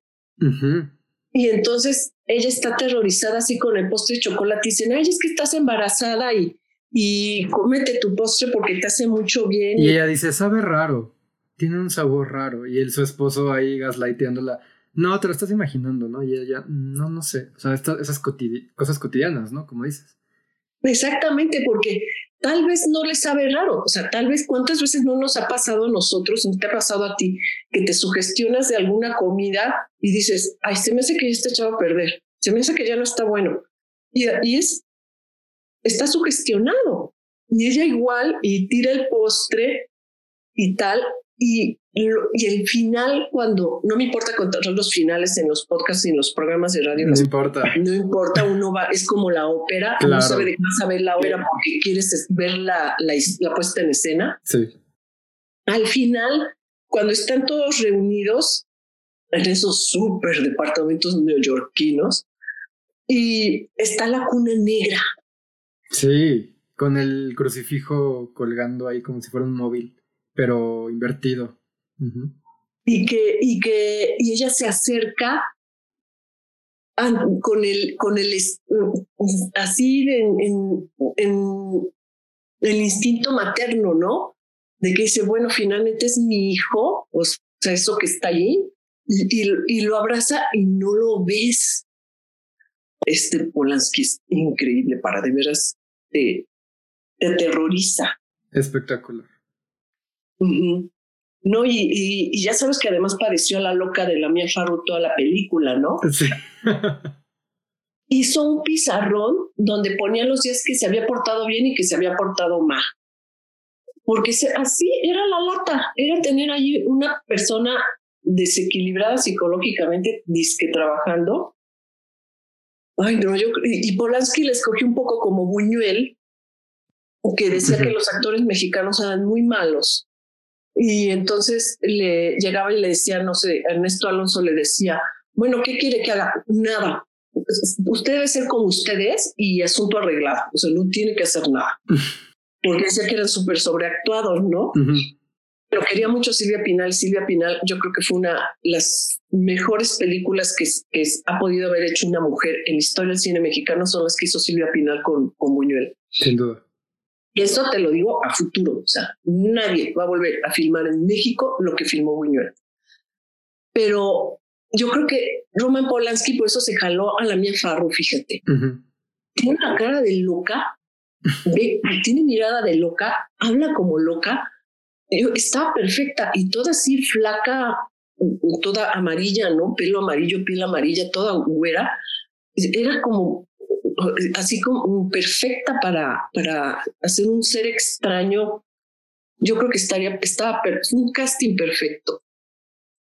Y entonces ella está aterrorizada así con el postre de chocolate y dicen, ay, es que estás embarazada y, y cómete tu postre porque te hace mucho bien. Y ella dice, sabe raro, tiene un sabor raro. Y él, su esposo ahí gaslighteándola, no, te lo estás imaginando, ¿no? Y ella, no, no sé, o sea, esas cosas cotidianas, ¿no? Como dices. Exactamente, porque tal vez no le sabe raro, o sea, tal vez cuántas veces no nos ha pasado a nosotros, no te ha pasado a ti, que te sugestionas de alguna comida y dices, ay, se me hace que ya está echado a perder, se me hace que ya no está bueno. Y, y es, está sugestionado. Y ella igual y tira el postre y tal, y, y el final, cuando no me importa contar los finales en los podcasts y en los programas de radio, no importa. No importa, uno va, es como la ópera, no sabe de vas a ver la ópera porque quieres ver la, la, la puesta en escena. Sí. Al final, cuando están todos reunidos en esos súper departamentos neoyorquinos, y está la cuna negra. Sí, con el crucifijo colgando ahí como si fuera un móvil pero invertido. Y que, y que, y ella se acerca con el, con el, así en, en, en, el instinto materno, ¿no? De que dice, bueno, finalmente es mi hijo, o sea, eso que está allí, y, y lo abraza y no lo ves. Este Polanski es increíble para de veras te, te terroriza. Espectacular. No, y, y, ya sabes que además pareció la loca de la Mia Farrow toda la película, ¿no? Sí. Hizo un pizarrón donde ponía los días que se había portado bien y que se había portado mal. Porque así era la lata, era tener allí una persona desequilibrada psicológicamente, disque trabajando. Ay, no, yo y Polanski le escogió un poco como Buñuel, que decía que los actores mexicanos eran muy malos y entonces le llegaba y le decía, no sé, Ernesto Alonso le decía, bueno, ¿qué quiere que haga? Nada. Usted debe ser como ustedes y asunto arreglado. O sea, no tiene que hacer nada. <laughs> Porque decía que eran súper sobreactuados, ¿no? Pero quería mucho Silvia Pinal. Silvia Pinal, yo creo que fue una de las mejores películas que, que ha podido haber hecho una mujer en la historia del cine mexicano son las que hizo Silvia Pinal con, con Buñuel. Sin duda. Y eso te lo digo a futuro. O sea, nadie va a volver a filmar en México lo que filmó Buñuel. Pero yo creo que Roman Polanski por eso se jaló a la mía Farro, fíjate. Tiene una cara de loca, ve, tiene mirada de loca, habla como loca. Está perfecta y toda así flaca, toda amarilla, ¿no? Pelo amarillo, piel amarilla, toda güera. Era como así como perfecta para, para hacer un ser extraño, yo creo que estaría, estaba un casting perfecto.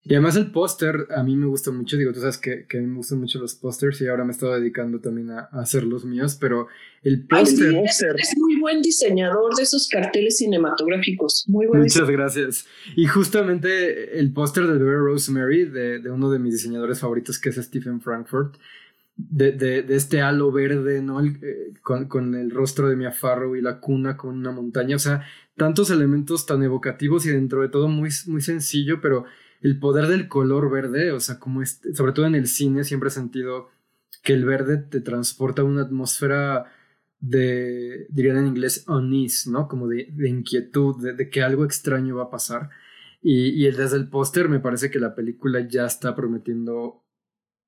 Y además el póster a mí me gusta mucho, digo, tú sabes que, que a mí me gustan mucho los pósters y ahora me estoy dedicando también a, hacer los míos, pero el póster... es, muy buen diseñador de esos carteles cinematográficos, muy buen Muchas gracias. Y justamente el póster de bebé Rosemary, de, de uno de mis diseñadores favoritos, que es Stephen Frankfurt, de, de, de, este halo verde, ¿no? Eh, con, con, el rostro de Mia Farrow y la cuna con una montaña, o sea, tantos elementos tan evocativos y dentro de todo muy, muy sencillo, pero el poder del color verde, o sea, como este, sobre todo en el cine siempre he sentido que el verde te transporta a una atmósfera de, dirían en inglés, unease, ¿no? Como de, de inquietud, de, de, que algo extraño va a pasar. Y, y desde el póster me parece que la película ya está prometiendo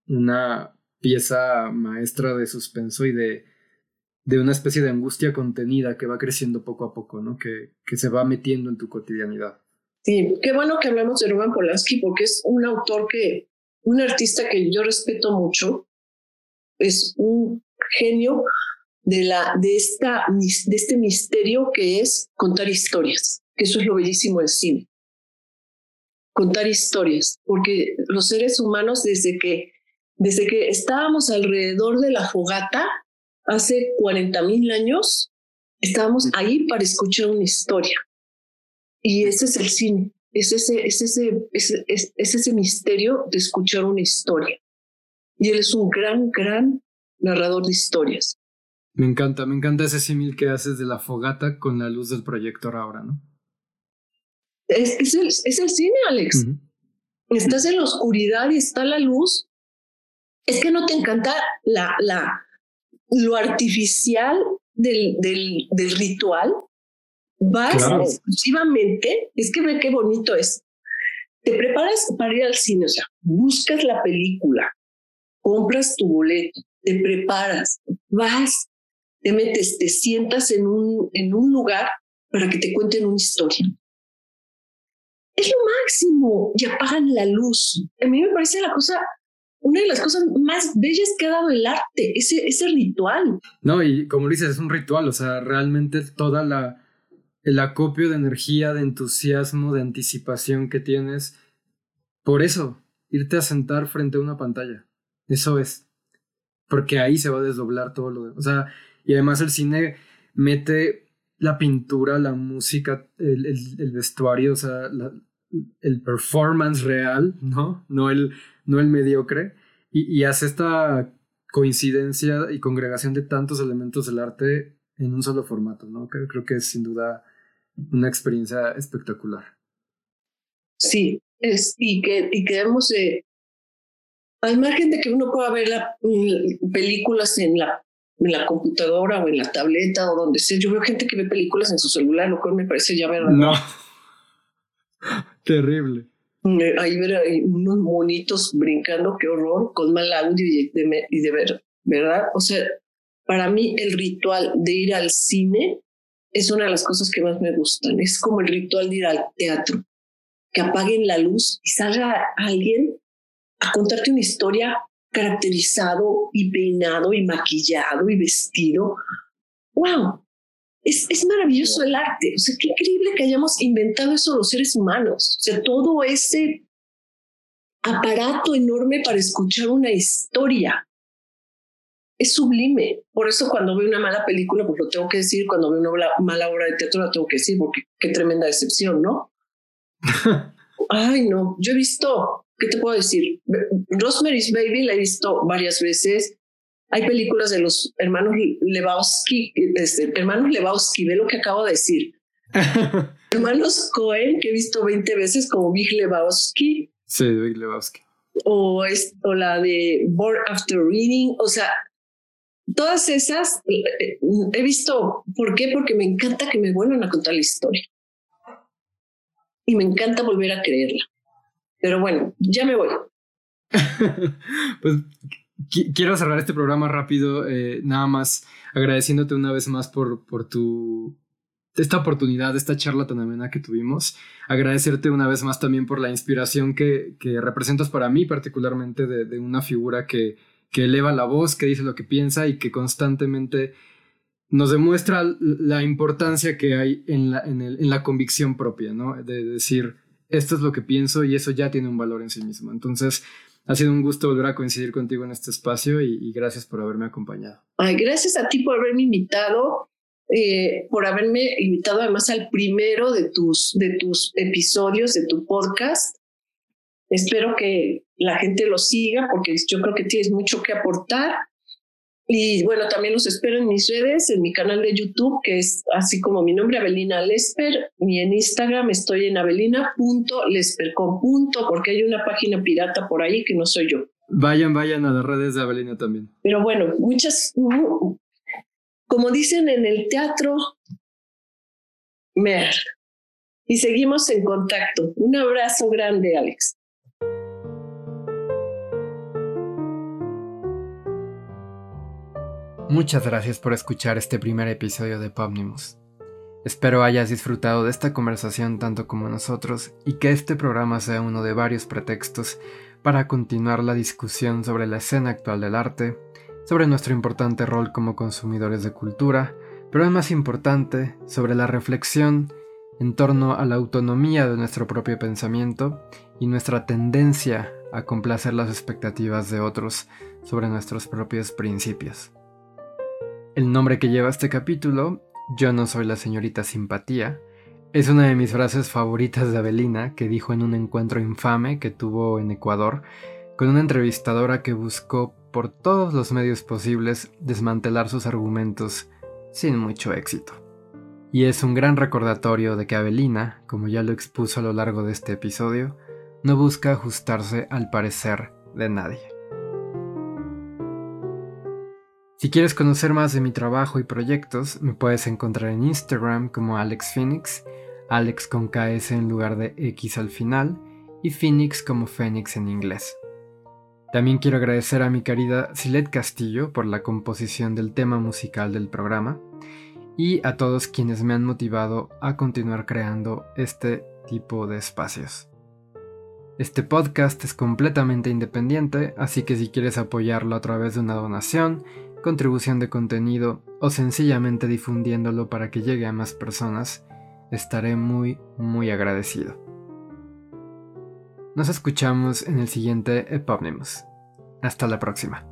una pieza maestra de suspenso y de, de una especie de angustia contenida que va creciendo poco a poco, ¿no? Que, que se va metiendo en tu cotidianidad. Sí, qué bueno que hablamos de Roman Polanski porque es un autor que, un artista que yo respeto mucho, es un genio de, la, de, esta, de este misterio que es contar historias, que eso es lo bellísimo del cine. Contar historias, porque los seres humanos desde que, desde que estábamos alrededor de la fogata, hace 40 mil años, estábamos ahí para escuchar una historia. Y ese es el cine, es ese, es ese, es, es, es ese misterio de escuchar una historia. Y él es un gran, gran narrador de historias. Me encanta, me encanta ese símil que haces de la fogata con la luz del proyector ahora, ¿no? Es, es, el, es el, cine, Alex. Estás en la oscuridad y está la luz. Es que no te encanta la, la, lo artificial del, del, del ritual. Vas exclusivamente, es que ve qué bonito es. Te preparas para ir al cine, o sea, buscas la película, compras tu boleto, te preparas, vas, te metes, te sientas en un, en un lugar para que te cuenten una historia. Es lo máximo y apagan la luz. A mí me parece la cosa, una de las cosas más bellas que ha dado el arte, ese, ese ritual. No, y como dices, es un ritual, o sea, realmente toda la, el acopio de energía, de entusiasmo, de anticipación que tienes. Por eso, irte a sentar frente a una pantalla. Eso es. Porque ahí se va a desdoblar todo lo demás. O sea, y además el cine mete la pintura, la música, el, el, vestuario, o sea, el performance real, ¿no? No el, no el mediocre. Y, y, hace esta coincidencia y congregación de tantos elementos del arte en un solo formato, ¿no? Creo, creo que es sin duda una experiencia espectacular. Sí, es, y que, y que hemos, eh, al margen de que uno pueda ver la, mm, películas en la en la computadora o en la tableta o donde sea. Yo veo gente que ve películas en su celular, lo cual me parece ya verdad. No. Terrible. Ahí ver unos monitos brincando, qué horror, con mal audio y de, y de ver, ¿verdad? O sea, para mí el ritual de ir al cine es una de las cosas que más me gustan. Es como el ritual de ir al teatro, que apaguen la luz y salga alguien a contarte una historia caracterizado y peinado y maquillado y vestido. ¡Wow! Es, es maravilloso el arte. O sea, qué increíble que hayamos inventado eso los seres humanos. O sea, todo ese aparato enorme para escuchar una historia. Es sublime. Por eso cuando veo una mala película, pues lo tengo que decir. Cuando veo una mala obra de teatro, lo tengo que decir, porque qué tremenda decepción, ¿no? <laughs> Ay, no. Yo he visto ¿qué te puedo decir? Rosemary's Baby la he visto varias veces. Hay películas de los hermanos Lebowski, este, hermanos Lebowski, ve lo que acabo de decir. <laughs> hermanos Cohen, que he visto 20 veces como Big Lebowski. Sí, Big Lebowski. O, o la de Born After Reading. O sea, todas esas eh, he visto. ¿Por qué? Porque me encanta que me vuelvan a contar la historia. Y me encanta volver a creerla. Pero bueno, ya me voy. <laughs> pues quiero cerrar este programa rápido, eh, nada más agradeciéndote una vez más por, por tu esta oportunidad, esta charla tan amena que tuvimos. Agradecerte una vez más también por la inspiración que, que representas para mí, particularmente de, de, una figura que, que eleva la voz, que dice lo que piensa y que constantemente nos demuestra la importancia que hay en la, en, el, en la convicción propia, ¿no? De decir, esto es lo que pienso y eso ya tiene un valor en sí mismo. Entonces, ha sido un gusto volver a coincidir contigo en este espacio y, gracias por haberme acompañado. Ay, gracias a ti por haberme invitado, eh, por haberme invitado además al primero de tus, de tus episodios de tu podcast. Espero que la gente lo siga porque yo creo que tienes mucho que aportar y bueno, también los espero en mis redes, en mi canal de YouTube, que es así como mi nombre, Avelina Lesper, y en Instagram estoy en avelina.lesper.com, porque hay una página pirata por ahí que no soy yo. Vayan, vayan a las redes de Avelina también. Pero bueno, muchas, como dicen en el teatro, mer. Y seguimos en contacto. Un abrazo grande, Alex. Muchas gracias por escuchar este primer episodio de Popnimus. Espero hayas disfrutado de esta conversación tanto como nosotros y que este programa sea uno de varios pretextos para continuar la discusión sobre la escena actual del arte, sobre nuestro importante rol como consumidores de cultura, pero es más importante, sobre la reflexión en torno a la autonomía de nuestro propio pensamiento y nuestra tendencia a complacer las expectativas de otros sobre nuestros propios principios. El nombre que lleva este capítulo, Yo no soy la señorita simpatía, es una de mis frases favoritas de Avelina que dijo en un encuentro infame que tuvo en Ecuador con una entrevistadora que buscó por todos los medios posibles desmantelar sus argumentos sin mucho éxito. Y es un gran recordatorio de que Avelina, como ya lo expuso a lo largo de este episodio, no busca ajustarse al parecer de nadie. Si quieres conocer más de mi trabajo y proyectos, me puedes encontrar en Instagram como Alex Phoenix, Alex con KS en lugar de X al final, y Phoenix como Phoenix en inglés. También quiero agradecer a mi querida Silet Castillo por la composición del tema musical del programa y a todos quienes me han motivado a continuar creando este tipo de espacios. Este podcast es completamente independiente, así que si quieres apoyarlo a través de una donación, contribución de contenido o sencillamente difundiéndolo para que llegue a más personas, estaré muy, muy agradecido. Nos escuchamos en el siguiente Epónimos. Hasta la próxima.